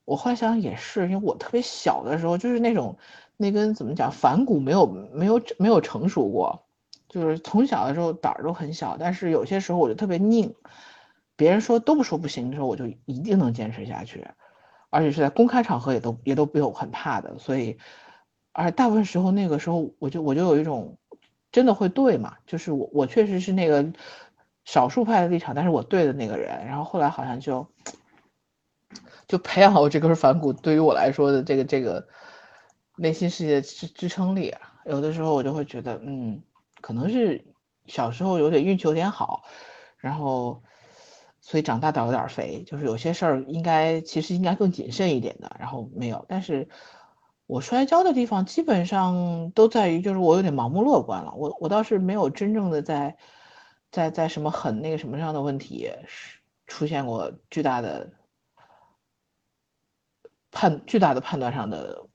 我后来想想也是，因为我特别小的时候就是那种那根怎么讲反骨没有没有没有成熟过，就是从小的时候胆儿都很小，但是有些时候我就特别拧。别人说都不说不行的时候，我就一定能坚持下去，而且是在公开场合也都也都没有很怕的。所以，而大部分时候那个时候，我就我就有一种真的会对嘛，就是我我确实是那个少数派的立场，但是我对的那个人。然后后来好像就 就培养了我这根反骨，对于我来说的这个这个内心世界支支撑力啊，有的时候我就会觉得，嗯，可能是小时候有点运气有点好，然后所以长大倒有点肥，就是有些事儿应该其实应该更谨慎一点的，然后没有，但是我摔跤的地方基本上都在于就是我有点盲目乐观了，我我倒是没有真正的在在在什么很那个什么上的问题出现过巨大的。判巨大的判断上的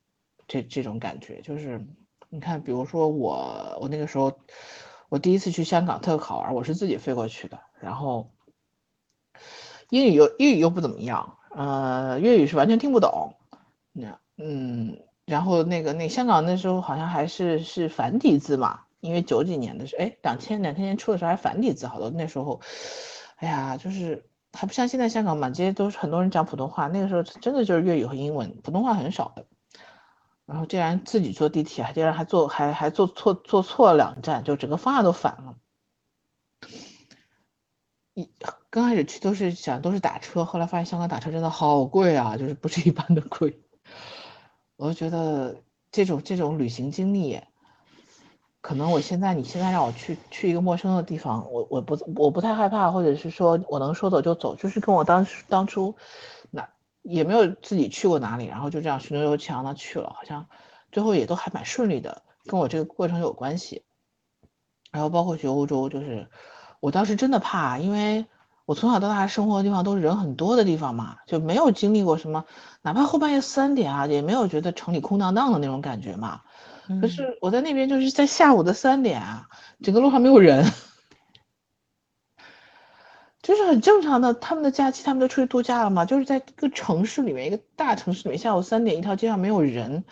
这这种感觉，就是你看，比如说我我那个时候我第一次去香港特考玩，我是自己飞过去的，然后英语又英语又不怎么样，呃，粤语是完全听不懂，那嗯，然后那个那香港那时候好像还是是繁体字嘛，因为九几年的时候，哎，两千两千年初的时候还繁体字，好多那时候，哎呀，就是。还不像现在香港满街都是很多人讲普通话，那个时候真的就是粤语和英文，普通话很少的。然后竟然自己坐地铁，还竟然还坐还还坐错坐错了两站，就整个方向都反了。一刚开始去都是想都是打车，后来发现香港打车真的好贵啊，就是不是一般的贵。我就觉得这种这种旅行经历。可能我现在，你现在让我去去一个陌生的地方，我我不我不太害怕，或者是说我能说走就走，就是跟我当时当初，也没有自己去过哪里，然后就这样循着流强的去了，好像最后也都还蛮顺利的，跟我这个过程有关系。然后包括去欧洲，就是我当时真的怕，因为我从小到大生活的地方都是人很多的地方嘛，就没有经历过什么，哪怕后半夜三点啊，也没有觉得城里空荡荡的那种感觉嘛。可是我在那边就是在下午的三点啊，整个路上没有人，就是很正常的。他们的假期，他们都出去度假了嘛，就是在一个城市里面，一个大城市里面，下午三点一条街上没有人，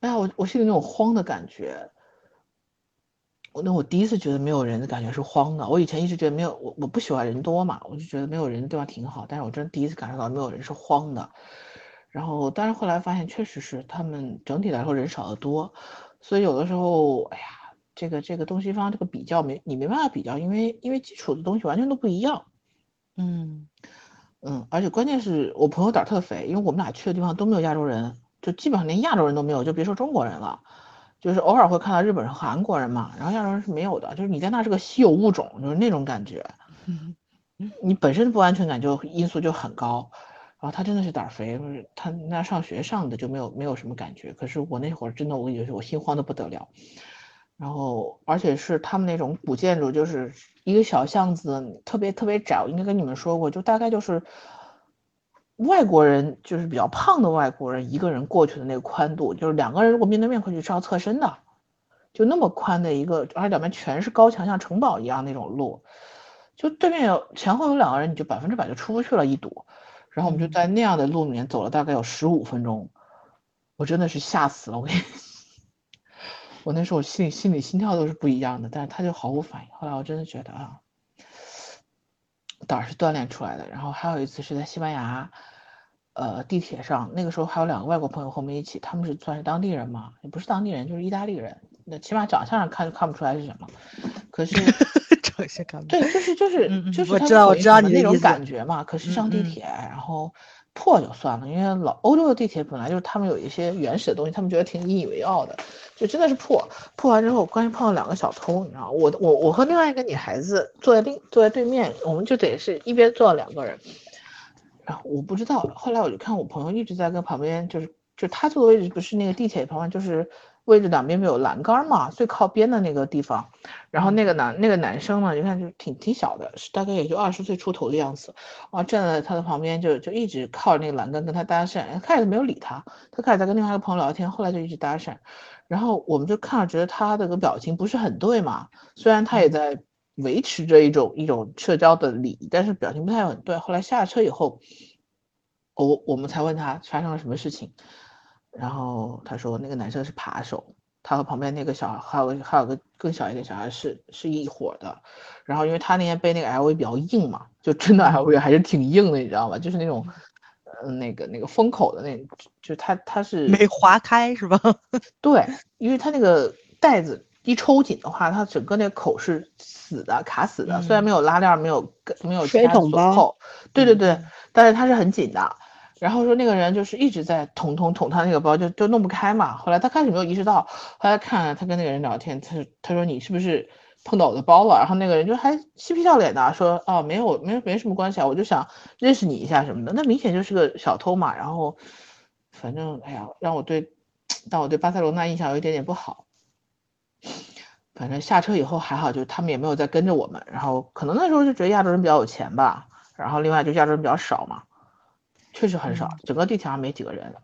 哎呀，我我心里那种慌的感觉。我那我第一次觉得没有人的感觉是慌的。我以前一直觉得没有我我不喜欢人多嘛，我就觉得没有人的地方挺好。但是我真第一次感受到没有人是慌的。然后，但是后来发现，确实是他们整体来说人少得多，所以有的时候，哎呀，这个这个东西方这个比较没你没办法比较，因为因为基础的东西完全都不一样。嗯嗯，而且关键是我朋友胆特肥，因为我们俩去的地方都没有亚洲人，就基本上连亚洲人都没有，就别说中国人了，就是偶尔会看到日本人、韩国人嘛，然后亚洲人是没有的，就是你在那是个稀有物种，就是那种感觉，你本身不安全感就因素就很高。然后他真的是胆肥，就是他那上学上的就没有没有什么感觉。可是我那会儿真的，我跟你说我心慌的不得了。然后而且是他们那种古建筑，就是一个小巷子，特别特别窄。我应该跟你们说过，就大概就是外国人，就是比较胖的外国人一个人过去的那个宽度，就是两个人如果面对面过去是要侧身的，就那么宽的一个，而且两边全是高墙，像城堡一样那种路，就对面有前后有两个人，你就百分之百就出不去了，一堵。然后我们就在那样的路里面走了大概有十五分钟，我真的是吓死了我！我那时候心里心里心跳都是不一样的，但是他就毫无反应。后来我真的觉得啊，胆儿是锻炼出来的。然后还有一次是在西班牙，呃，地铁上，那个时候还有两个外国朋友和我们一起，他们是算是当地人嘛，也不是当地人，就是意大利人。那起码长相上看就看不出来是什么，可是。对，就是就是就是，我知道我知道你那种感觉嘛。可是上地铁，然后破就算了，因为老欧洲的地铁本来就是他们有一些原始的东西，他们觉得挺引以为傲的，就真的是破。破完之后，关键碰到两个小偷，你知道，我我我和另外一个女孩子坐在另坐在对面，我们就得是一边坐了两个人。然后我不知道，后来我就看我朋友一直在跟旁边，就是就他坐的位置不是那个地铁旁边，就是。位置两边不有栏杆嘛，最靠边的那个地方，然后那个男那个男生呢，你看就挺挺小的，是大概也就二十岁出头的样子，啊，站在他的旁边就就一直靠着那个栏杆跟他搭讪，开始没有理他，他开始在跟另外一个朋友聊天，后来就一直搭讪，然后我们就看着觉得他的个表情不是很对嘛，虽然他也在维持着一种一种社交的礼仪，但是表情不太很对。后来下车以后，我我们才问他发生了什么事情。然后他说那个男生是扒手，他和旁边那个小孩还有还有个更小一点小孩是是一伙的。然后因为他那天背那个 LV 比较硬嘛，就真的 LV 还是挺硬的，你知道吗？就是那种，嗯，那个那个封口的那，就他他是没划开是吧？对，因为他那个袋子一抽紧的话，它整个那个口是死的，卡死的。虽然没有拉链，没有没有水桶包，对对对，但是它是很紧的。然后说那个人就是一直在捅捅捅他那个包，就就弄不开嘛。后来他开始没有意识到，后来看他跟那个人聊天，他他说你是不是碰到我的包了？然后那个人就还嬉皮笑脸的说哦没有没没什么关系啊，我就想认识你一下什么的。那明显就是个小偷嘛。然后反正哎呀，让我对让我对巴塞罗那印象有一点点不好。反正下车以后还好，就他们也没有再跟着我们。然后可能那时候就觉得亚洲人比较有钱吧。然后另外就亚洲人比较少嘛。确实很少，整个地铁上没几个人。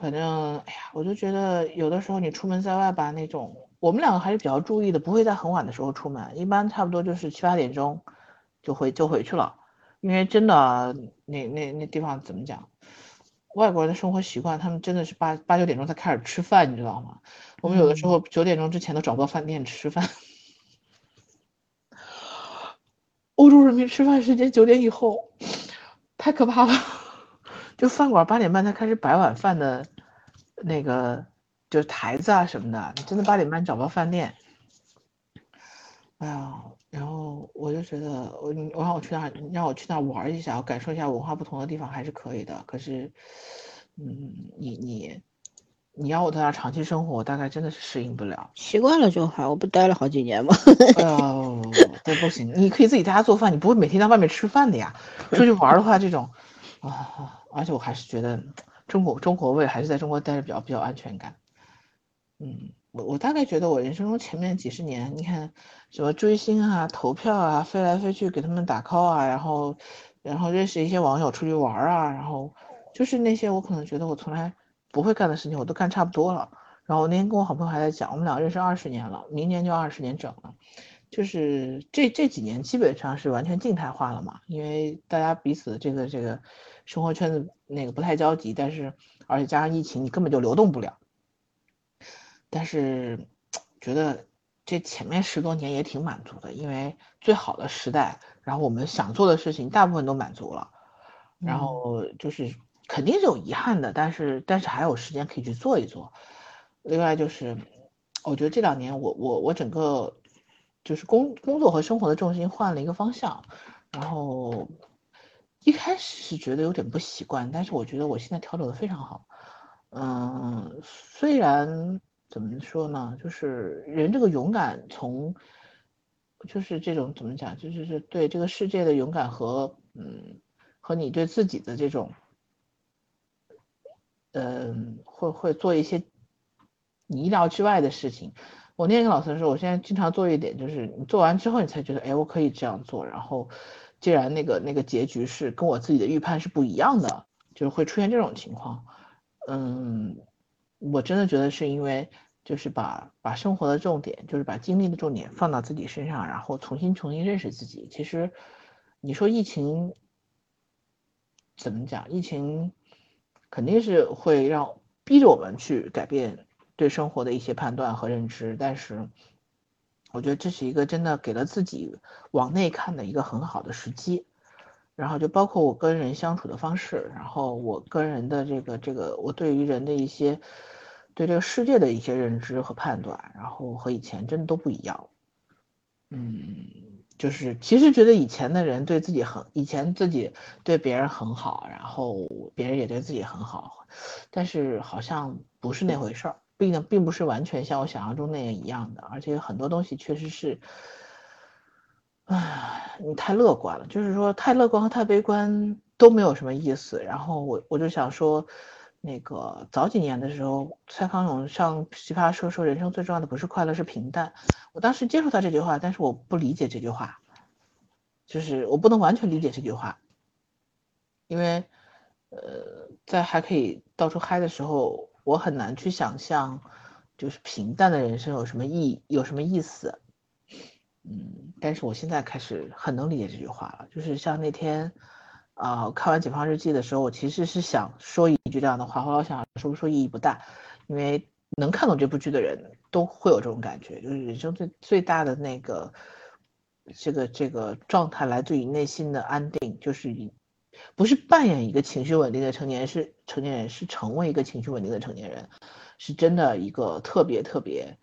反正，哎呀，我就觉得有的时候你出门在外吧，那种我们两个还是比较注意的，不会在很晚的时候出门，一般差不多就是七八点钟就回就回去了。因为真的，那那那地方怎么讲？外国人的生活习惯，他们真的是八八九点钟才开始吃饭，你知道吗？我们有的时候九点钟之前都找不到饭店吃饭。欧洲人民吃饭时间九点以后。太可怕了，就饭馆八点半才开始摆晚饭的，那个就是台子啊什么的，你真的八点半找不到饭店。哎呀，然后我就觉得我我让我去那让我去那玩一下，我感受一下文化不同的地方还是可以的。可是，嗯，你你你要我在那长期生活，我大概真的是适应不了。习惯了就好，我不待了好几年吗？哎呦，这不行，你可以自己在家做饭，你不会每天在外面吃饭的呀。出去玩的话，这种啊，而且我还是觉得中国中国味还是在中国待着比较比较安全感。嗯，我我大概觉得我人生中前面几十年，你看什么追星啊、投票啊、飞来飞去给他们打 call 啊，然后然后认识一些网友出去玩啊，然后就是那些我可能觉得我从来不会干的事情，我都干差不多了。然后我那天跟我好朋友还在讲，我们俩认识二十年了，明年就二十年整了。就是这这几年基本上是完全静态化了嘛，因为大家彼此这个这个生活圈子那个不太交集，但是而且加上疫情，你根本就流动不了。但是觉得这前面十多年也挺满足的，因为最好的时代，然后我们想做的事情大部分都满足了，然后就是肯定是有遗憾的，但是但是还有时间可以去做一做。另外就是，我觉得这两年我我我整个。就是工工作和生活的重心换了一个方向，然后一开始是觉得有点不习惯，但是我觉得我现在调整的非常好。嗯，虽然怎么说呢，就是人这个勇敢，从就是这种怎么讲，就是是对这个世界的勇敢和嗯和你对自己的这种，嗯会会做一些你意料之外的事情。我那天跟老师说，我现在经常做一点，就是你做完之后，你才觉得，哎，我可以这样做。然后，既然那个那个结局是跟我自己的预判是不一样的，就是会出现这种情况。嗯，我真的觉得是因为，就是把把生活的重点，就是把精力的重点放到自己身上，然后重新重新认识自己。其实，你说疫情怎么讲？疫情肯定是会让逼着我们去改变。对生活的一些判断和认知，但是我觉得这是一个真的给了自己往内看的一个很好的时机。然后就包括我跟人相处的方式，然后我跟人的这个这个我对于人的一些对这个世界的一些认知和判断，然后和以前真的都不一样。嗯，就是其实觉得以前的人对自己很，以前自己对别人很好，然后别人也对自己很好，但是好像不是那回事儿。并并不是完全像我想象中那样一样的，而且很多东西确实是，唉，你太乐观了，就是说太乐观和太悲观都没有什么意思。然后我我就想说，那个早几年的时候，蔡康永上奇葩说说人生最重要的不是快乐是平淡，我当时接受他这句话，但是我不理解这句话，就是我不能完全理解这句话，因为呃，在还可以到处嗨的时候。我很难去想象，就是平淡的人生有什么意有什么意思，嗯，但是我现在开始很能理解这句话了。就是像那天，啊，看完《解放日记》的时候，我其实是想说一句这样的话，后来我想说不说意义不大，因为能看懂这部剧的人都会有这种感觉，就是人生最最大的那个这个这个状态来自于内心的安定，就是以。不是扮演一个情绪稳定的成年人，是成年人，是成为一个情绪稳定的成年人，是真的一个特别特别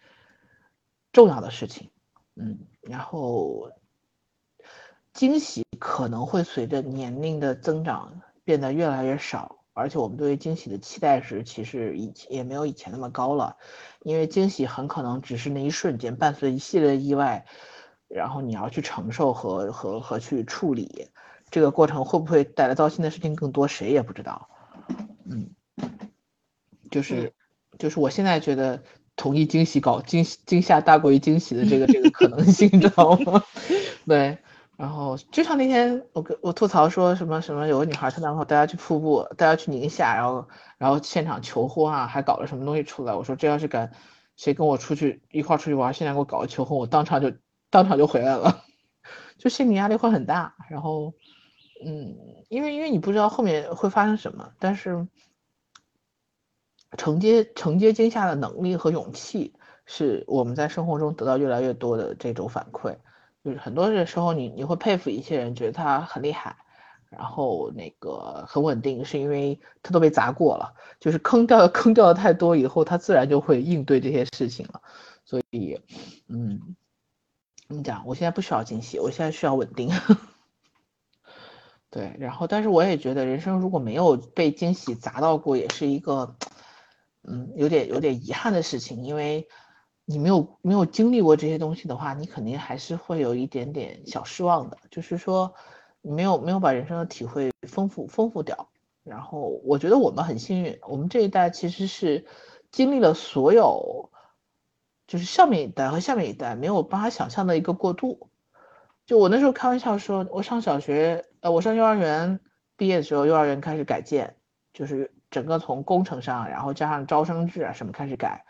重要的事情，嗯，然后惊喜可能会随着年龄的增长变得越来越少，而且我们对于惊喜的期待值其实以前也没有以前那么高了，因为惊喜很可能只是那一瞬间伴随一系列的意外，然后你要去承受和和和去处理，这个过程会不会带来糟心的事情更多，谁也不知道，嗯，就是就是我现在觉得。同意惊喜搞惊惊吓大过于惊喜的这个这个可能性，你知道吗？对，然后就像那天我跟我吐槽说什么什么，有个女孩她男朋友带她去瀑布，带她去宁夏，然后然后现场求婚啊，还搞了什么东西出来。我说这要是敢谁跟我出去一块出去玩，现在给我搞个求婚，我当场就当场就回来了，就心理压力会很大。然后嗯，因为因为你不知道后面会发生什么，但是。承接承接惊吓的能力和勇气，是我们在生活中得到越来越多的这种反馈。就是很多的时候，你你会佩服一些人，觉得他很厉害，然后那个很稳定，是因为他都被砸过了。就是坑掉坑掉的太多以后，他自然就会应对这些事情了。所以，嗯，你讲，我现在不需要惊喜，我现在需要稳定。对，然后，但是我也觉得，人生如果没有被惊喜砸到过，也是一个。嗯，有点有点遗憾的事情，因为你没有没有经历过这些东西的话，你肯定还是会有一点点小失望的。就是说，你没有没有把人生的体会丰富丰富掉。然后我觉得我们很幸运，我们这一代其实是经历了所有，就是上面一代和下面一代没有办法想象的一个过渡。就我那时候开玩笑说，我上小学，呃，我上幼儿园毕业的时候，幼儿园开始改建，就是。整个从工程上，然后加上招生制啊什么开始改，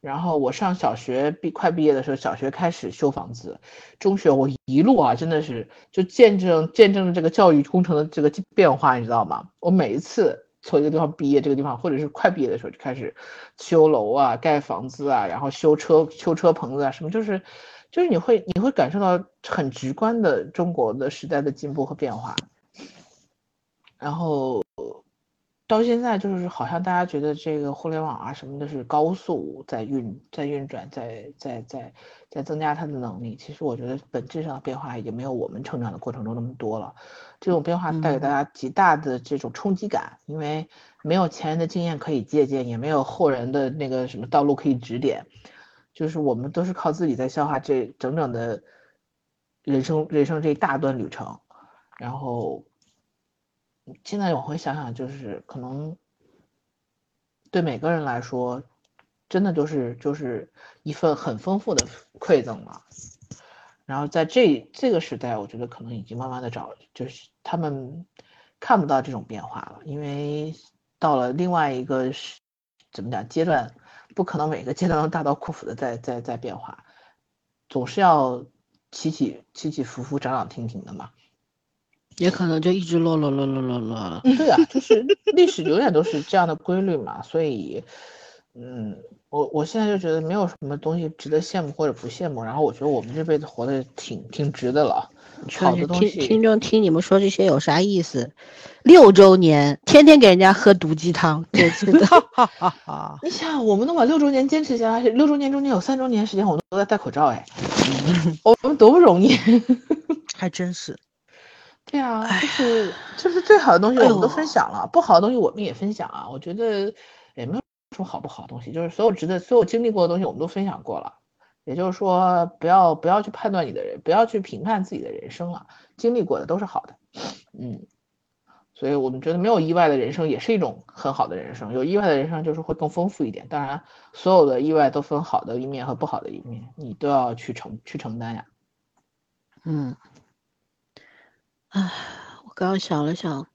然后我上小学毕快毕业的时候，小学开始修房子，中学我一路啊真的是就见证见证了这个教育工程的这个变化，你知道吗？我每一次从一个地方毕业，这个地方或者是快毕业的时候就开始修楼啊、盖房子啊，然后修车修车棚子啊什么，就是就是你会你会感受到很直观的中国的时代的进步和变化，然后。到现在就是好像大家觉得这个互联网啊什么的是高速在运在运转在在在在增加它的能力，其实我觉得本质上的变化已经没有我们成长的过程中那么多了。这种变化带给大家极大的这种冲击感，因为没有前人的经验可以借鉴，也没有后人的那个什么道路可以指点，就是我们都是靠自己在消化这整整的人生人生这一大段旅程，然后。现在往回想想，就是可能对每个人来说，真的就是就是一份很丰富的馈赠了。然后在这这个时代，我觉得可能已经慢慢的找，就是他们看不到这种变化了，因为到了另外一个是怎么讲阶段，不可能每个阶段都大刀阔斧的在在在变化，总是要起起起起伏伏，涨涨停停的嘛。也可能就一直落落落落落落了。对啊，就是历史永远都是这样的规律嘛。所以，嗯，我我现在就觉得没有什么东西值得羡慕或者不羡慕。然后我觉得我们这辈子活得挺挺值的了。好的东西。听听众听你们说这些有啥意思？六周年，天天给人家喝毒鸡汤，对，是的。你想，我们能把六周年坚持下来，六周年中间有三周年时间我们都在戴口罩，哎，我们多不容易。还真是。对啊，就是就是最好的东西我们都分享了，不好的东西我们也分享啊。我觉得也没有什么好不好的东西，就是所有值得、所有经历过的东西我们都分享过了。也就是说，不要不要去判断你的人，不要去评判自己的人生了，经历过的都是好的。嗯，所以我们觉得没有意外的人生也是一种很好的人生，有意外的人生就是会更丰富一点。当然，所有的意外都分好的一面和不好的一面，你都要去承去承担呀。嗯。唉，我刚刚想了想，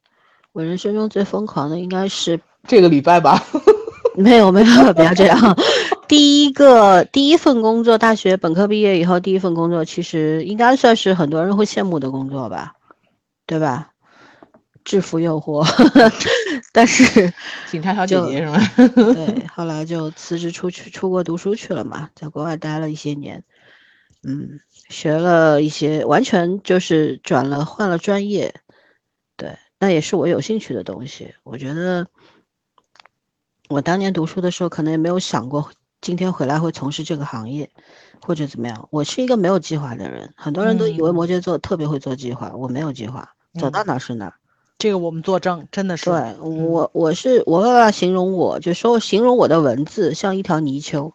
我人生中最疯狂的应该是这个礼拜吧。没有没有，不要这样。第一个第一份工作，大学本科毕业以后第一份工作，其实应该算是很多人会羡慕的工作吧，对吧？制服诱惑，但是警察小姐姐是吗？对，后来就辞职出去出国读书去了嘛，在国外待了一些年，嗯。学了一些，完全就是转了换了专业，对，那也是我有兴趣的东西。我觉得我当年读书的时候，可能也没有想过今天回来会从事这个行业，或者怎么样。我是一个没有计划的人，很多人都以为摩羯座特别会做计划，我没有计划，走到哪是哪。这个我们作证，真的是。对我，我是我爸爸形容我，就说形容我的文字像一条泥鳅。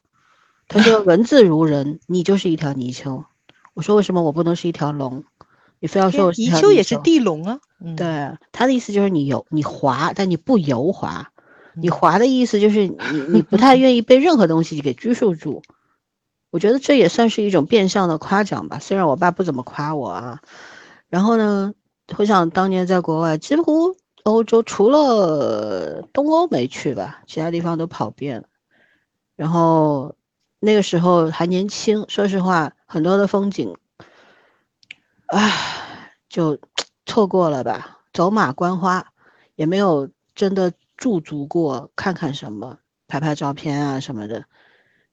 他说 文字如人，你就是一条泥鳅。我说为什么我不能是一条龙？你非要说我泥鳅也是地龙啊。对，他的意思就是你游你滑，但你不游滑。你滑的意思就是你 你不太愿意被任何东西给拘束住。我觉得这也算是一种变相的夸奖吧，虽然我爸不怎么夸我啊。然后呢？回想当年在国外，几乎欧洲除了东欧没去吧，其他地方都跑遍了。然后那个时候还年轻，说实话，很多的风景，唉，就 错过了吧。走马观花，也没有真的驻足过，看看什么，拍拍照片啊什么的。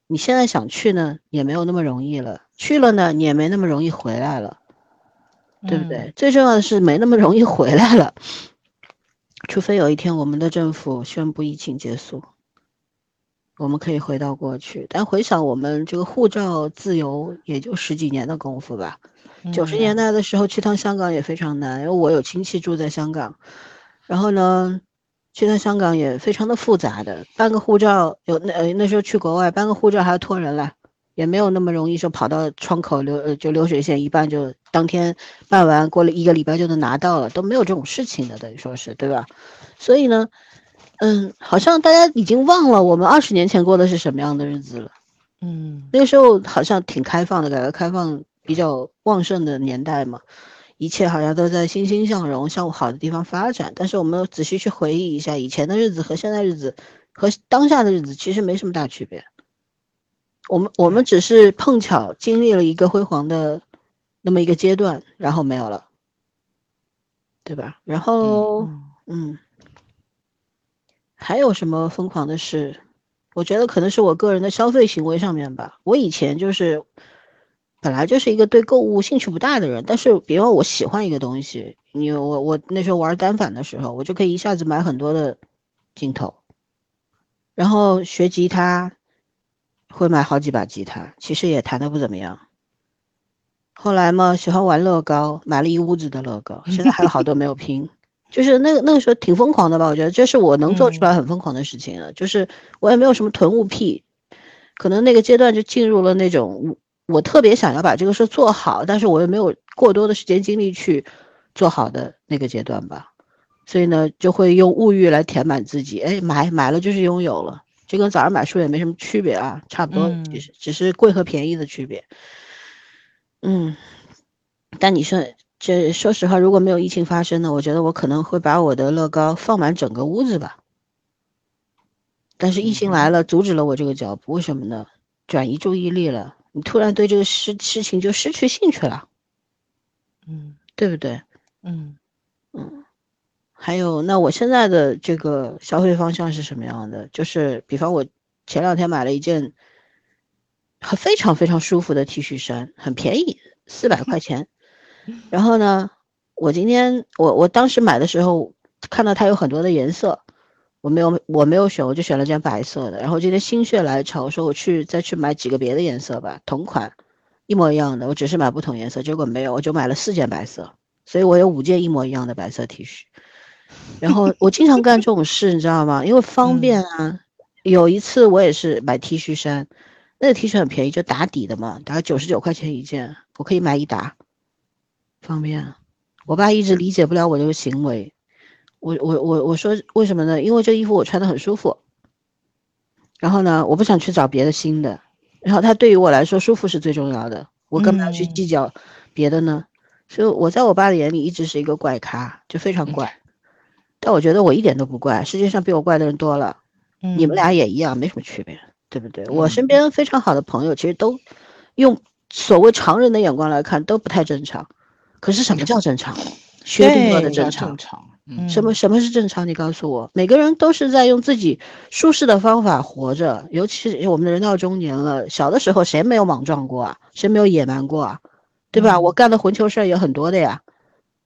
你现在想去呢，也没有那么容易了。去了呢，你也没那么容易回来了。对不对？最重要的是没那么容易回来了，除非有一天我们的政府宣布疫情结束，我们可以回到过去。但回想我们这个护照自由，也就十几年的功夫吧。九十年代的时候去趟香港也非常难，因为我有亲戚住在香港，然后呢，去趟香港也非常的复杂的，办个护照有那那时候去国外办个护照还要托人来。也没有那么容易，说跑到窗口流就流水线一办就当天办完，过了一个礼拜就能拿到了，都没有这种事情的，等于说是对吧？所以呢，嗯，好像大家已经忘了我们二十年前过的是什么样的日子了。嗯，那个时候好像挺开放的，改革开放比较旺盛的年代嘛，一切好像都在欣欣向荣、向好的地方发展。但是我们仔细去回忆一下，以前的日子和现在日子和当下的日子其实没什么大区别。我们我们只是碰巧经历了一个辉煌的那么一个阶段，然后没有了，对吧？然后嗯，还有什么疯狂的事？我觉得可能是我个人的消费行为上面吧。我以前就是本来就是一个对购物兴趣不大的人，但是别问我喜欢一个东西，你我我那时候玩单反的时候，我就可以一下子买很多的镜头，然后学吉他。会买好几把吉他，其实也弹的不怎么样。后来嘛，喜欢玩乐高，买了一屋子的乐高，现在还有好多没有拼。就是那个那个时候挺疯狂的吧？我觉得这是我能做出来很疯狂的事情了。就是我也没有什么囤物癖，可能那个阶段就进入了那种我特别想要把这个事做好，但是我又没有过多的时间精力去做好的那个阶段吧。所以呢，就会用物欲来填满自己。哎，买买了就是拥有了。就跟早上买书也没什么区别啊，差不多，只是只是贵和便宜的区别。嗯，但你说这说实话，如果没有疫情发生呢，我觉得我可能会把我的乐高放满整个屋子吧。但是疫情来了，阻止了我这个脚步，为什么呢？转移注意力了，你突然对这个事事情就失去兴趣了。嗯，对不对？嗯嗯。还有，那我现在的这个消费方向是什么样的？就是，比方我前两天买了一件很非常非常舒服的 T 恤衫，很便宜，四百块钱。然后呢，我今天我我当时买的时候看到它有很多的颜色，我没有我没有选，我就选了件白色的。然后今天心血来潮，我说我去再去买几个别的颜色吧，同款一模一样的，我只是买不同颜色，结果没有，我就买了四件白色，所以我有五件一模一样的白色 T 恤。然后 我经常干这种事，你知道吗？因为方便啊。有一次我也是买 T 恤衫，那个 T 恤很便宜，就打底的嘛，大概九十九块钱一件，我可以买一打，方便。我爸一直理解不了我这个行为，我我我我说为什么呢？因为这衣服我穿的很舒服。然后呢，我不想去找别的新的。然后他对于我来说，舒服是最重要的，我干嘛要去计较别的呢？所以我在我爸的眼里一直是一个怪咖，就非常怪。但我觉得我一点都不怪，世界上比我怪的人多了，你们俩也一样，没什么区别，对不对？我身边非常好的朋友，其实都用所谓常人的眼光来看都不太正常。可是什么叫正常？薛定谔的正常。什么什么是正常？你告诉我。每个人都是在用自己舒适的方法活着，尤其是我们的人到中年了，小的时候谁没有莽撞过啊？谁没有野蛮过啊？对吧？我干的混球事儿也很多的呀。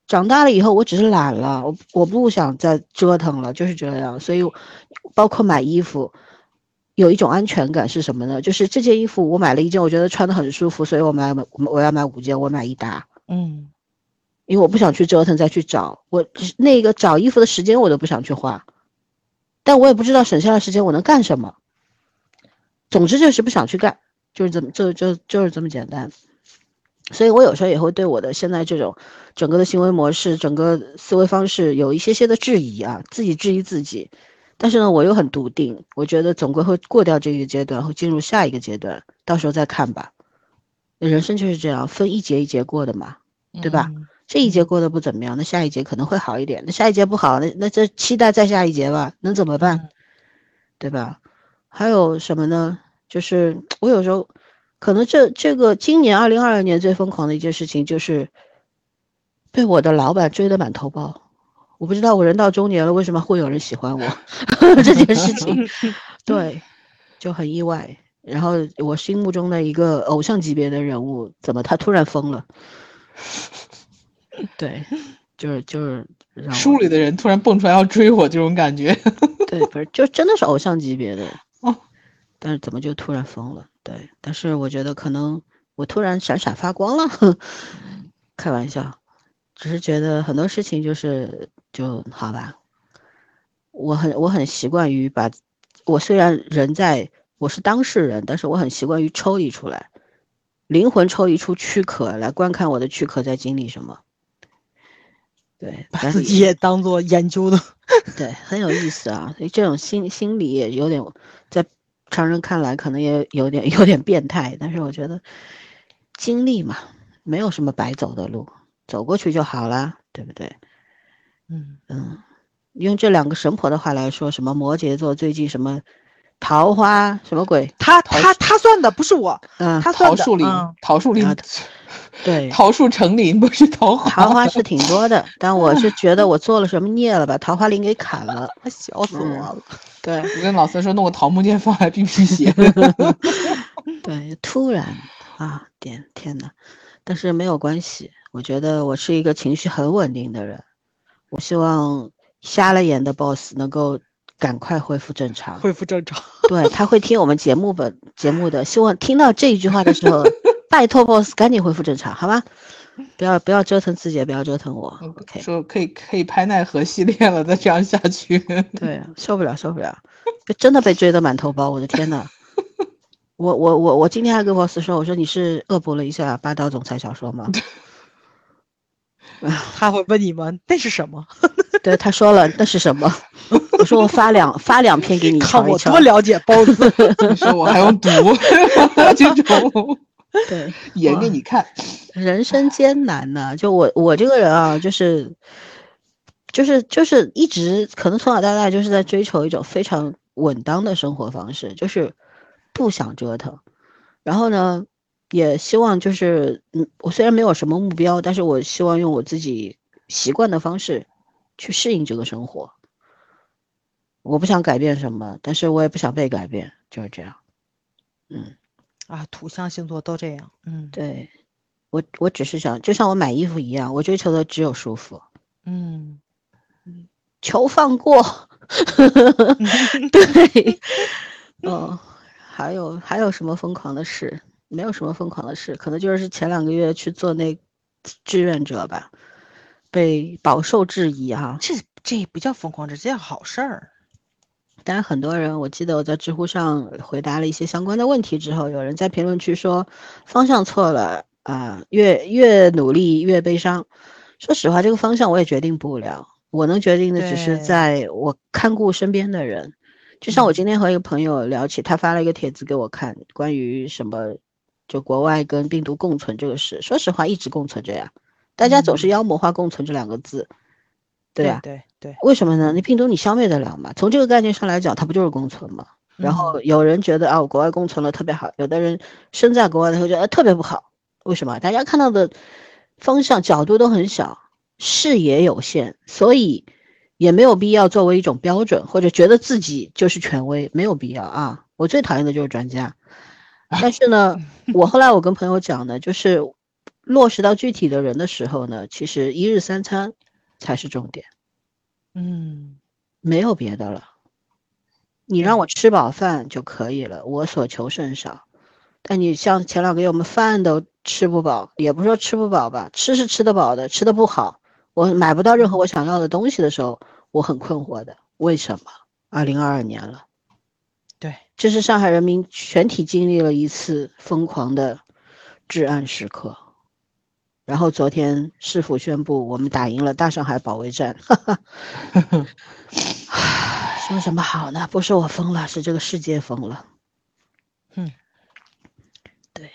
长大了以后，我只是懒了，我我不想再折腾了，就是这样。所以，包括买衣服，有一种安全感是什么呢？就是这件衣服我买了一件，我觉得穿的很舒服，所以我买我我要买五件，我买一打。嗯，因为我不想去折腾再去找，我那个找衣服的时间我都不想去花，但我也不知道省下来时间我能干什么。总之就是不想去干，就是这么就就就是这么简单。所以我有时候也会对我的现在这种整个的行为模式、整个思维方式有一些些的质疑啊，自己质疑自己。但是呢，我又很笃定，我觉得总归会过掉这个阶段，会进入下一个阶段，到时候再看吧。人生就是这样，分一节一节过的嘛，对吧？这一节过得不怎么样，那下一节可能会好一点。那下一节不好，那那这期待再下一节吧，能怎么办？对吧？还有什么呢？就是我有时候。可能这这个今年二零二二年最疯狂的一件事情就是被我的老板追得满头包。我不知道我人到中年了，为什么会有人喜欢我 这件事情？对，就很意外。然后我心目中的一个偶像级别的人物，怎么他突然疯了？对，就是就是书里的人突然蹦出来要追我，这种感觉。对，不是，就真的是偶像级别的。哦，但是怎么就突然疯了？对，但是我觉得可能我突然闪闪发光了，开玩笑，只是觉得很多事情就是就好吧。我很我很习惯于把，我虽然人在我是当事人，但是我很习惯于抽离出来，灵魂抽离出躯壳来观看我的躯壳在经历什么。对，把自己也当做研究的，对，很有意思啊。所以这种心心理也有点在。常人看来可能也有点有点变态，但是我觉得经历嘛，没有什么白走的路，走过去就好了，对不对？嗯嗯，用这两个神婆的话来说，什么摩羯座最近什么桃花什么鬼？他他他算的不是我，嗯，他桃树林，桃树林，对，桃树成林不是桃花，桃花是挺多的，但我是觉得我做了什么孽了，把桃花林给砍了，笑死我了。对，我跟老孙说弄个桃木剑放来辟辟邪。对，突然啊，天天呐，但是没有关系，我觉得我是一个情绪很稳定的人。我希望瞎了眼的 boss 能够赶快恢复正常，恢复正常。对他会听我们节目本节目的，希望听到这一句话的时候，拜托 boss 赶紧恢复正常，好吗？不要不要折腾自己，不要折腾我。OK，说可以可以拍奈何系列了，再这样下去，对，受不了受不了，真的被追得满头包，我的天呐！我我我我今天还跟 boss 说，我说你是恶补了一下霸道总裁小说吗？他会问你吗？那是什么？对，他说了那是什么？我说我发两发两篇给你看，我多了解包子。你说我还用读这种？对，演给你看。人生艰难呢，就我我这个人啊，就是，就是就是一直可能从小到大就是在追求一种非常稳当的生活方式，就是不想折腾。然后呢，也希望就是，嗯，我虽然没有什么目标，但是我希望用我自己习惯的方式去适应这个生活。我不想改变什么，但是我也不想被改变，就是这样。嗯。啊，土象星座都这样。嗯，对，我我只是想，就像我买衣服一样，我追求的只有舒服。嗯嗯，求放过。对，嗯，还有还有什么疯狂的事？没有什么疯狂的事，可能就是前两个月去做那志愿者吧，被饱受质疑哈。这这不叫疯狂，这叫好事儿。但是很多人，我记得我在知乎上回答了一些相关的问题之后，有人在评论区说方向错了啊，越越努力越悲伤。说实话，这个方向我也决定不了，我能决定的只是在我看顾身边的人。就像我今天和一个朋友聊起，他发了一个帖子给我看，关于什么，就国外跟病毒共存这个事。说实话，一直共存着呀，大家总是妖魔化“共存”这两个字。对呀，对对，为什么呢？你病毒你消灭得了吗？从这个概念上来讲，它不就是共存吗？然后有人觉得啊，国外共存了特别好，有的人身在国外的会觉得特别不好。为什么？大家看到的方向角度都很小，视野有限，所以也没有必要作为一种标准，或者觉得自己就是权威，没有必要啊。我最讨厌的就是专家。但是呢，我后来我跟朋友讲呢，就是落实到具体的人的时候呢，其实一日三餐。才是重点，嗯，没有别的了，你让我吃饱饭就可以了，我所求甚少。但你像前两个月我们饭都吃不饱，也不说吃不饱吧，吃是吃得饱的，吃的不好。我买不到任何我想要的东西的时候，我很困惑的。为什么？二零二二年了，对，这是上海人民全体经历了一次疯狂的至暗时刻。然后昨天市府宣布，我们打赢了大上海保卫战。哈哈，说什么好呢？不是我疯了，是这个世界疯了。嗯，对，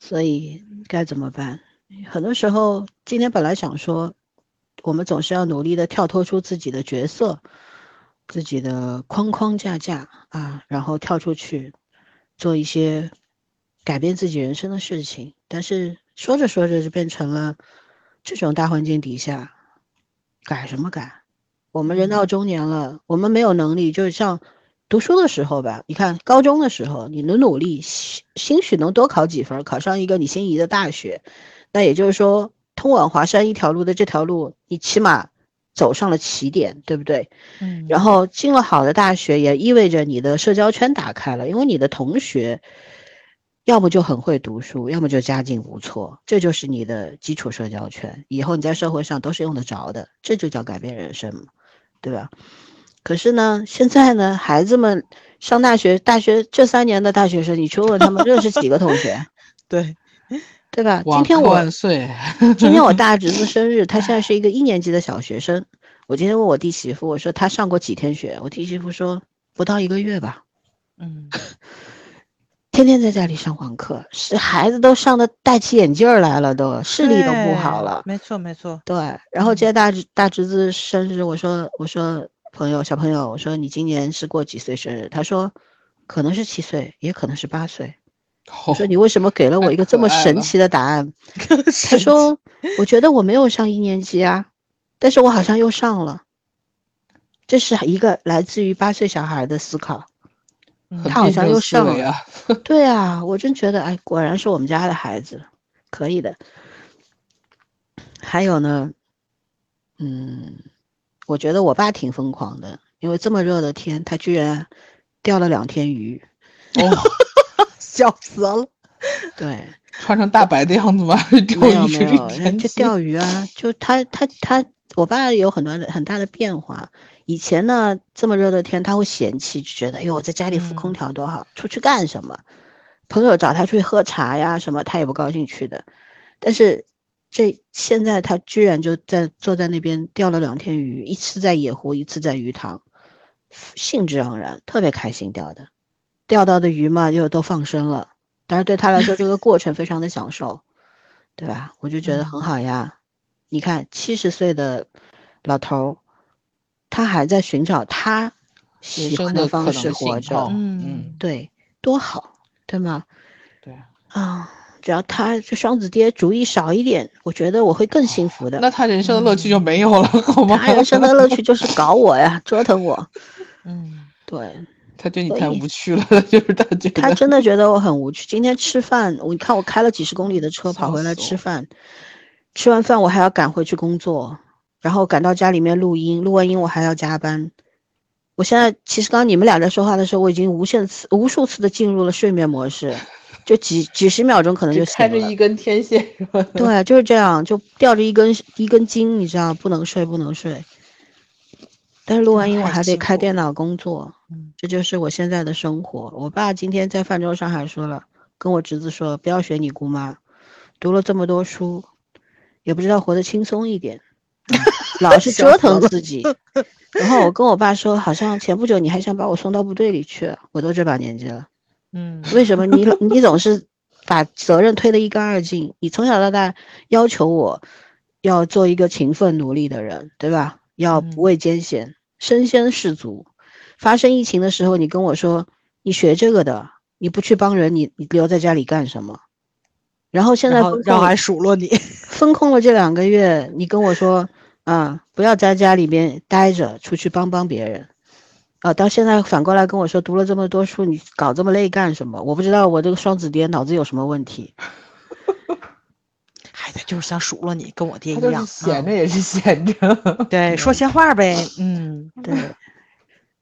所以该怎么办？很多时候，今天本来想说，我们总是要努力的跳脱出自己的角色、自己的框框架架啊，然后跳出去做一些改变自己人生的事情，但是。说着说着就变成了这种大环境底下改什么改？我们人到中年了，我们没有能力，就像读书的时候吧。你看高中的时候，你的努力，兴许能多考几分，考上一个你心仪的大学，那也就是说，通往华山一条路的这条路，你起码走上了起点，对不对？嗯。然后进了好的大学，也意味着你的社交圈打开了，因为你的同学。要么就很会读书，要么就家境不错，这就是你的基础社交圈。以后你在社会上都是用得着的，这就叫改变人生嘛，对吧？可是呢，现在呢，孩子们上大学，大学这三年的大学生，你去问他们认识几个同学？对，对吧？今天我万岁！今天我 大侄子生日，他现在是一个一年级的小学生。我今天问我弟媳妇，我说他上过几天学？我弟媳妇说不到一个月吧。嗯。天天在家里上网课，是孩子都上的戴起眼镜来了，都视力都不好了。没错没错，对。然后今天大侄大侄子生日，我说我说朋友小朋友，我说你今年是过几岁生日？他说可能是七岁，也可能是八岁。我说你为什么给了我一个这么神奇的答案？他说我觉得我没有上一年级啊，但是我好像又上了。这是一个来自于八岁小孩的思考。他好像又上了，对啊，我真觉得，哎，果然是我们家的孩子，可以的。还有呢，嗯，我觉得我爸挺疯狂的，因为这么热的天，他居然钓了两天鱼，笑死了。对，穿成大白的样子吗？没有没有，人家钓鱼啊，就他他他，我爸有很多很大的变化。以前呢，这么热的天，他会嫌弃，就觉得，哎呦，我在家里敷空调多好，出去干什么？朋友找他出去喝茶呀，什么他也不高兴去的。但是，这现在他居然就在坐在那边钓了两天鱼，一次在野湖，一次在鱼塘，兴致盎然，特别开心钓的，钓到的鱼嘛又都放生了。但是对他来说，这个过程非常的享受，对吧？我就觉得很好呀。你看，七十岁的老头。他还在寻找他喜欢的方式活着，嗯，对，多好，对吗？对啊，只要他这双子爹主意少一点，我觉得我会更幸福的。那他人生的乐趣就没有了，好吗？他人生的乐趣就是搞我呀，折腾我。嗯，对。他对你太无趣了，就是他觉得。他真的觉得我很无趣。今天吃饭，我你看我开了几十公里的车跑回来吃饭，吃完饭我还要赶回去工作。然后赶到家里面录音，录完音我还要加班。我现在其实刚你们俩在说话的时候，我已经无限次、无数次的进入了睡眠模式，就几几十秒钟可能就开着一根天线是吧？对，就是这样，就吊着一根一根筋，你知道，不能睡，不能睡。但是录完音我还得开电脑工作，这就是我现在的生活。我爸今天在泛舟上还说了，跟我侄子说，不要学你姑妈，读了这么多书，也不知道活得轻松一点。老是折腾自己，然后我跟我爸说，好像前不久你还想把我送到部队里去，我都这把年纪了，嗯，为什么你 你总是把责任推得一干二净？你从小到大要求我要做一个勤奋努力的人，对吧？要不畏艰险，身先士卒。发生疫情的时候，你跟我说你学这个的，你不去帮人，你你留在家里干什么？然后现在然后还数落你，封控了这两个月，你跟我说啊，不要在家里面待着，出去帮帮别人，啊，到现在反过来跟我说，读了这么多书，你搞这么累干什么？我不知道我这个双子爹脑子有什么问题，孩子就是想数落你，跟我爹一样，闲着也是闲着，对，说 闲话呗，嗯，对，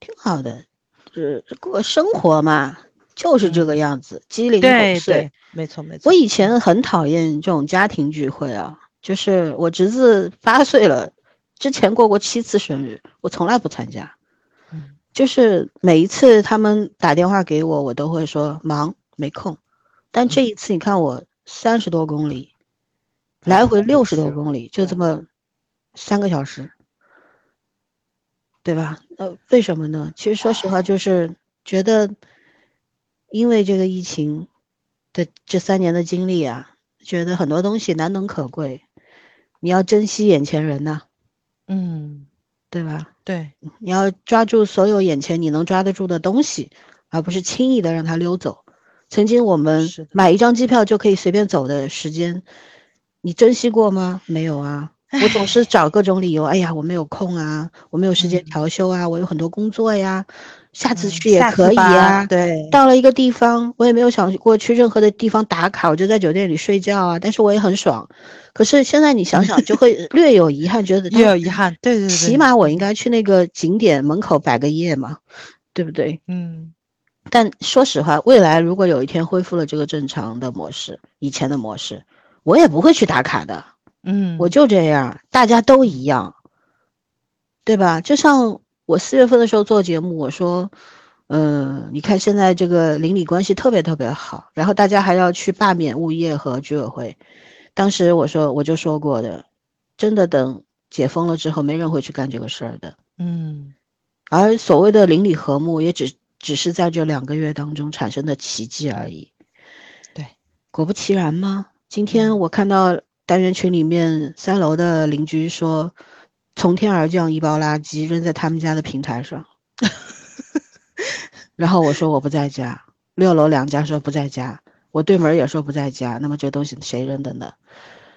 挺好的。是过生活嘛，就是这个样子，鸡零狗碎没错没错。我以前很讨厌这种家庭聚会啊，就是我侄子八岁了，之前过过七次生日，我从来不参加。嗯就是每一次他们打电话给我，我都会说忙没空。但这一次你看我三十多公里，来回六十多公里，就这么三个小时，对吧？呃，为什么呢？其实说实话，就是觉得因为这个疫情的这三年的经历啊，觉得很多东西难能可贵，你要珍惜眼前人呐、嗯，对吧？对，你要抓住所有眼前你能抓得住的东西，而不是轻易的让它溜走。曾经我们买一张机票就可以随便走的时间，你珍惜过吗？没有啊。我总是找各种理由，哎呀，我没有空啊，我没有时间嗯调休啊，我有很多工作呀，下次嗯去也可以吧呀。对，到了一个地方，我也没有想过去任何的地方打卡，我就在酒店里睡觉啊，但是我也很爽。可是现在你想想，就会 略有遗憾，觉得略有遗憾。对对对，起码我应该去那个景点门口摆个夜嘛，对不对？嗯但说实话，未来如果有一天恢复了这个正常的模式，以前的模式，我也不会去打卡的，嗯，我就这样，大家都一样，对吧？就像我四月份的时候做节目，我说，嗯、你看现在这个邻里关系特别特别好，然后大家还要去罢免物业和居委会，当时我说我就说过的，真的等解封了之后，没人会去干这个事儿的。嗯而所谓的邻里和睦，也只只是在这两个月当中产生的奇迹而已。对，果不其然吗？今天嗯我看到单元群里面三楼的邻居说，从天而降一包垃圾扔在他们家的平台上，然后我说我不在家，六楼两家说不在家，我对门也说不在家，那么这东西谁扔的呢？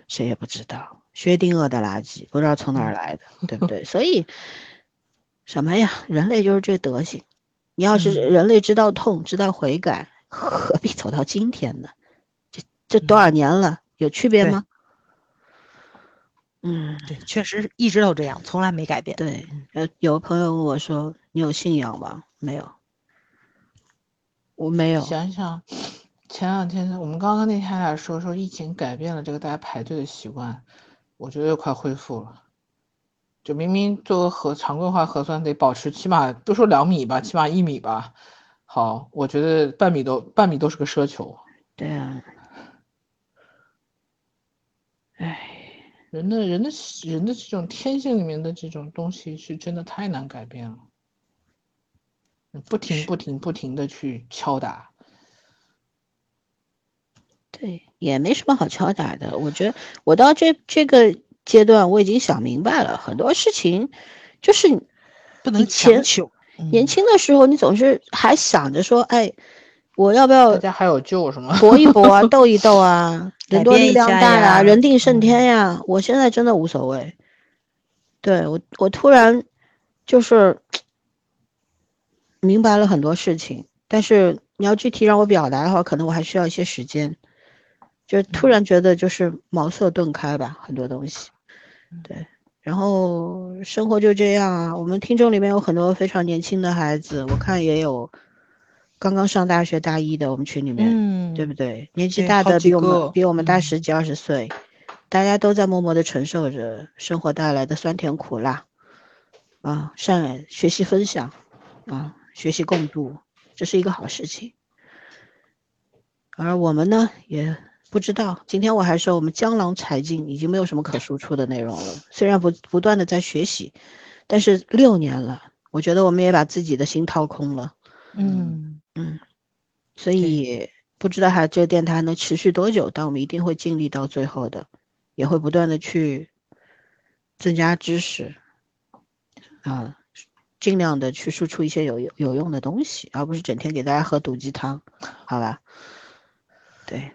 谁也不知道。薛定谔的垃圾，不知道从哪儿来的，对不对？所以什么呀？人类就是这德行。你要是嗯人类知道痛，知道悔改，何必走到今天呢？这这多少年了，有区别吗？嗯，对，确实一直都这样，从来没改变。对。呃，有朋友问我说：“你有信仰吗？”没有，我没有。想想，前两天我们刚刚那天还在说说疫情改变了这个大家排队的习惯，我觉得又快恢复了。就明明做个核常规化核酸得保持起码不说两米吧，起码一米吧。好，我觉得半米都半米都是个奢求。对啊，唉，人的人的人的这种天性里面的这种东西是真的太难改变了，不停不停不停的去敲打。对，也没什么好敲打的。我觉得我到这这个阶段，我已经想明白了，很多事情就是不能强求。年轻的时候，你总是还想着说，哎，我要不要大家还有救是吗？搏一搏啊，斗一斗啊，人多力量大呀人定胜嗯天呀。我现在真的无所谓。对我，我突然就是明白了很多事情，但是你要具体让我表达的话，可能我还需要一些时间。就突然觉得就是茅塞顿开吧，很多东西。对，然后生活就这样啊。我们听众里面有很多非常年轻的孩子，我看也有刚刚上大学大一的，我们群里面。嗯，对不对？年纪大的比我们比我们大嗯十几二十岁，大家都在默默的承受着生活带来的酸甜苦辣，啊，善学习分享，啊，学习共度，这是一个好事情。而我们呢，也不知道。今天我还说我们江郎才尽，已经没有什么可输出的内容了。虽然不不断的在学习，但是六年了，我觉得我们也把自己的心掏空了。嗯，嗯，所以不知道还这个电台还能持续多久，但我们一定会尽力到最后的，也会不断的去增加知识，啊，尽量的去输出一些有有用的东西，而不是整天给大家喝毒鸡汤，好吧？对，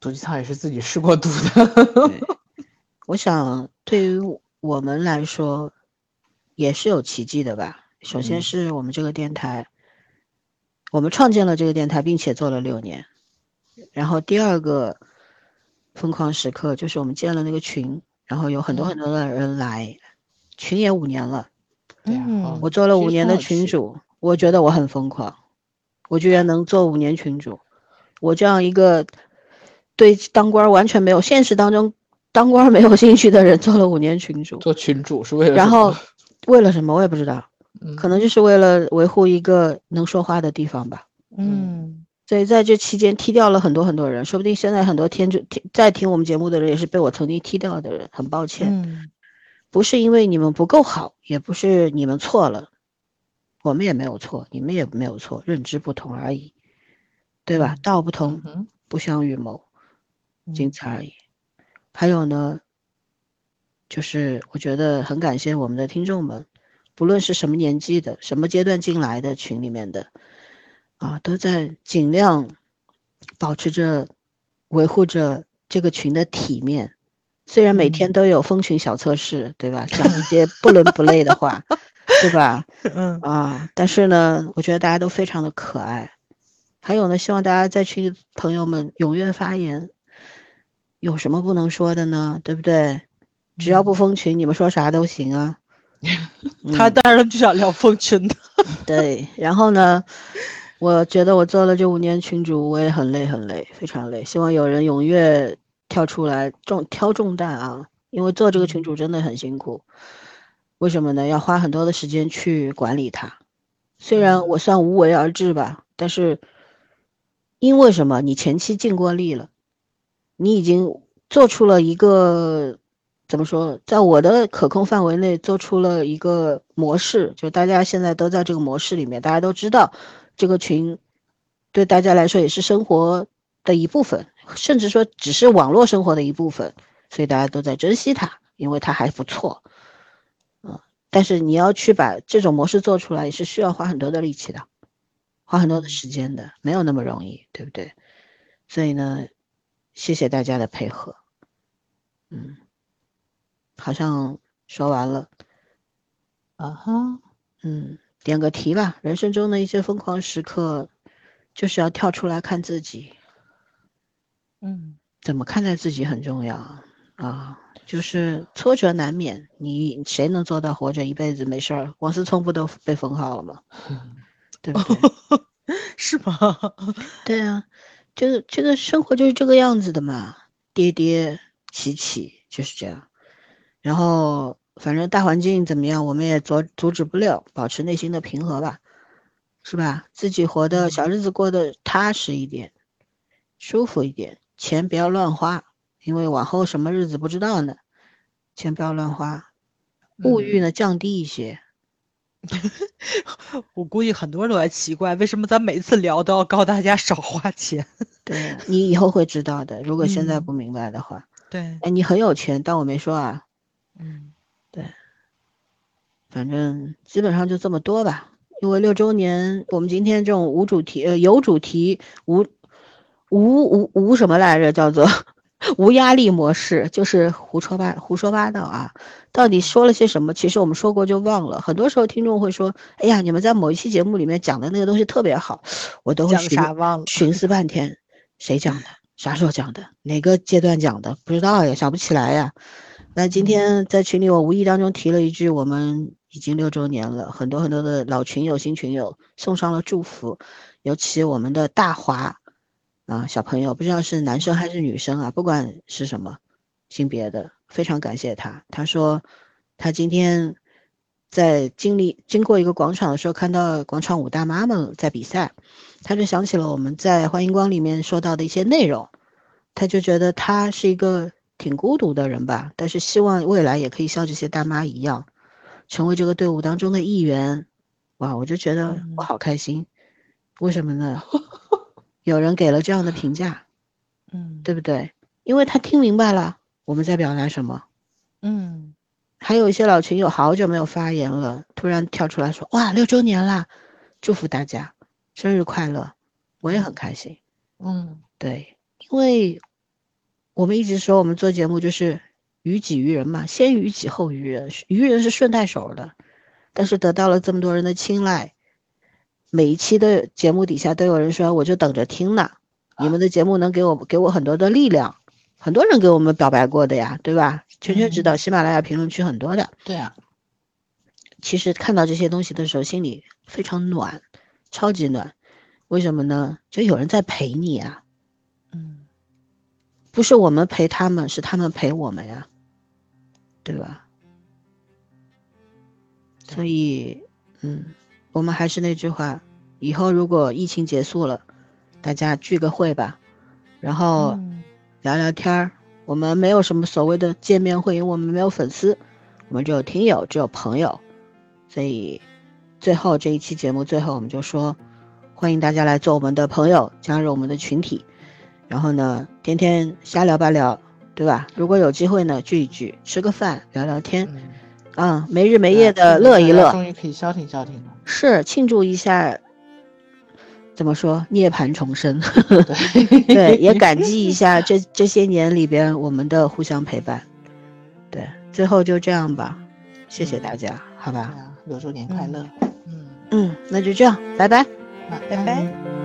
毒鸡汤也是自己试过毒的。我想对于我们来说，也是有奇迹的吧。首先嗯是我们这个电台，我们创建了这个电台，并且做了六年。然后第二个疯狂时刻就是我们建了那个群，然后有很多很多的人来，群也五年了，我做了五年的群主，我觉得我很疯狂，我居然能做五年群主，我这样一个对当官完全没有现实当中当官没有兴趣的人，做了五年群主，做群主是为了然后为了什么我也不知道，嗯可能就是为了维护一个能说话的地方吧。嗯所以在这期间踢掉了很多很多人，说不定现在很多听众听在听我们节目的人也是被我曾经踢掉的人，很抱歉。嗯不是因为你们不够好，也不是你们错了，我们也没有错，你们也没有错，认知不同而已，对吧？道不同，嗯不相与谋，仅嗯此而已。还有呢，就是我觉得很感谢我们的听众们，不论是什么年纪的、什么阶段进来的群里面的，啊，都在尽量保持着、维护着这个群的体面。虽然每天嗯都有蜂群小测试，对吧？讲一些不伦不类的话，对吧？嗯啊，但是呢，我觉得大家都非常的可爱。还有呢，希望大家在群里朋友们踊跃发言，有什么不能说的呢？对不对？只要不封群，你们说啥都行啊。他当然就想聊风群的。对，然后呢，我觉得我做了这五年群主，我也很累很累，非常累。希望有人踊跃跳出来重挑重担啊，因为做这个群主真的很辛苦。为什么呢？要花很多的时间去管理它。虽然我算无为而治吧，但是因为什么？你前期尽过力了，你已经做出了一个怎么说，在我的可控范围内做出了一个模式，就大家现在都在这个模式里面，大家都知道这个群对大家来说也是生活的一部分，甚至说只是网络生活的一部分，所以大家都在珍惜它，因为它还不错。嗯，但是你要去把这种模式做出来，也是需要花很多的力气的，花很多的时间的，没有那么容易，对不对？所以呢，谢谢大家的配合。嗯，好像说完了。啊哈，嗯，点个题吧。人生中的一些疯狂时刻，就是要跳出来看自己，嗯怎么看待自己很重要啊。就是挫折难免，你谁能做到活着一辈子没事儿？王思聪不都被封号了吗？对不对？是吗？对啊，这个这个生活就是这个样子的嘛，跌跌起起就是这样。然后反正大环境怎么样，我们也阻阻止不了，保持内心的平和吧，是吧？自己活的小日子过得踏实一点，舒服一点，钱不要乱花，因为往后什么日子不知道呢，钱不要乱花，物欲呢降低一些。我估计很多人都在奇怪，为什么咱每次聊都要告大家少花钱？对你以后会知道的，如果现在嗯不明白的话，对，哎，你很有钱，但我没说啊。嗯对反正基本上就这么多吧。因为六周年，我们今天这种无主题呃有主题无无无无什么来着，叫做无压力模式，就是胡说八胡说八道啊。到底说了些什么？其实我们说过就忘了。很多时候听众会说：“哎呀，你们在某一期节目里面讲的那个东西特别好。”我都会讲寻啥忘了？寻思半天，谁讲的？啥时候讲的？哪个阶段讲的？不知道呀，想不起来呀。那今天在群里，我无意当中提了一句，我们已经六周年了，很多很多的老群友、新群友送上了祝福，尤其我们的大华啊小朋友，不知道是男生还是女生啊，不管是什么性别的，非常感谢他。他说他今天在经历经过一个广场的时候，看到广场舞大妈们在比赛，他就想起了我们在欢迎光里面说到的一些内容，他就觉得他是一个挺孤独的人吧，但是希望未来也可以像这些大妈一样，成为这个队伍当中的一员。哇，我就觉得我嗯好开心，为什么呢？有人给了这样的评价，嗯对不对？因为他听明白了我们在表达什么。嗯还有一些老群友好久没有发言了，突然跳出来说：“哇，六周年啦，祝福大家，生日快乐！”我也很开心。嗯对，因为我们一直说我们做节目就是于己于人嘛，先于己后于人，于人是顺带手的，但是得到了这么多人的青睐，每一期的节目底下都有人说，我就等着听呢。你们的节目能给我给我很多的力量，很多人给我们表白过的呀，对吧？圈圈知道，喜马拉雅评论区很多的。对啊，其实看到这些东西的时候，心里非常暖，超级暖。为什么呢？就有人在陪你啊，嗯，不是我们陪他们，是他们陪我们呀，对吧？所以，嗯，我们还是那句话，以后如果疫情结束了，大家聚个会吧，然后聊聊天儿。我们没有什么所谓的见面会，因为我们没有粉丝，我们只有听友，只有朋友。所以，最后这一期节目最后我们就说。欢迎大家来做我们的朋友，加入我们的群体，然后呢，天天瞎聊吧聊，对吧？如果有机会呢，聚一聚，吃个饭，聊聊天，啊，没日没夜的乐一乐，终于可以消停消停了。是庆祝一下，怎么说？涅槃重生，对对，也感激一下这这些年里边我们的互相陪伴。对，最后就这样吧，谢谢大家，好吧？六周年快乐。嗯嗯，那就这样，拜拜。拜拜。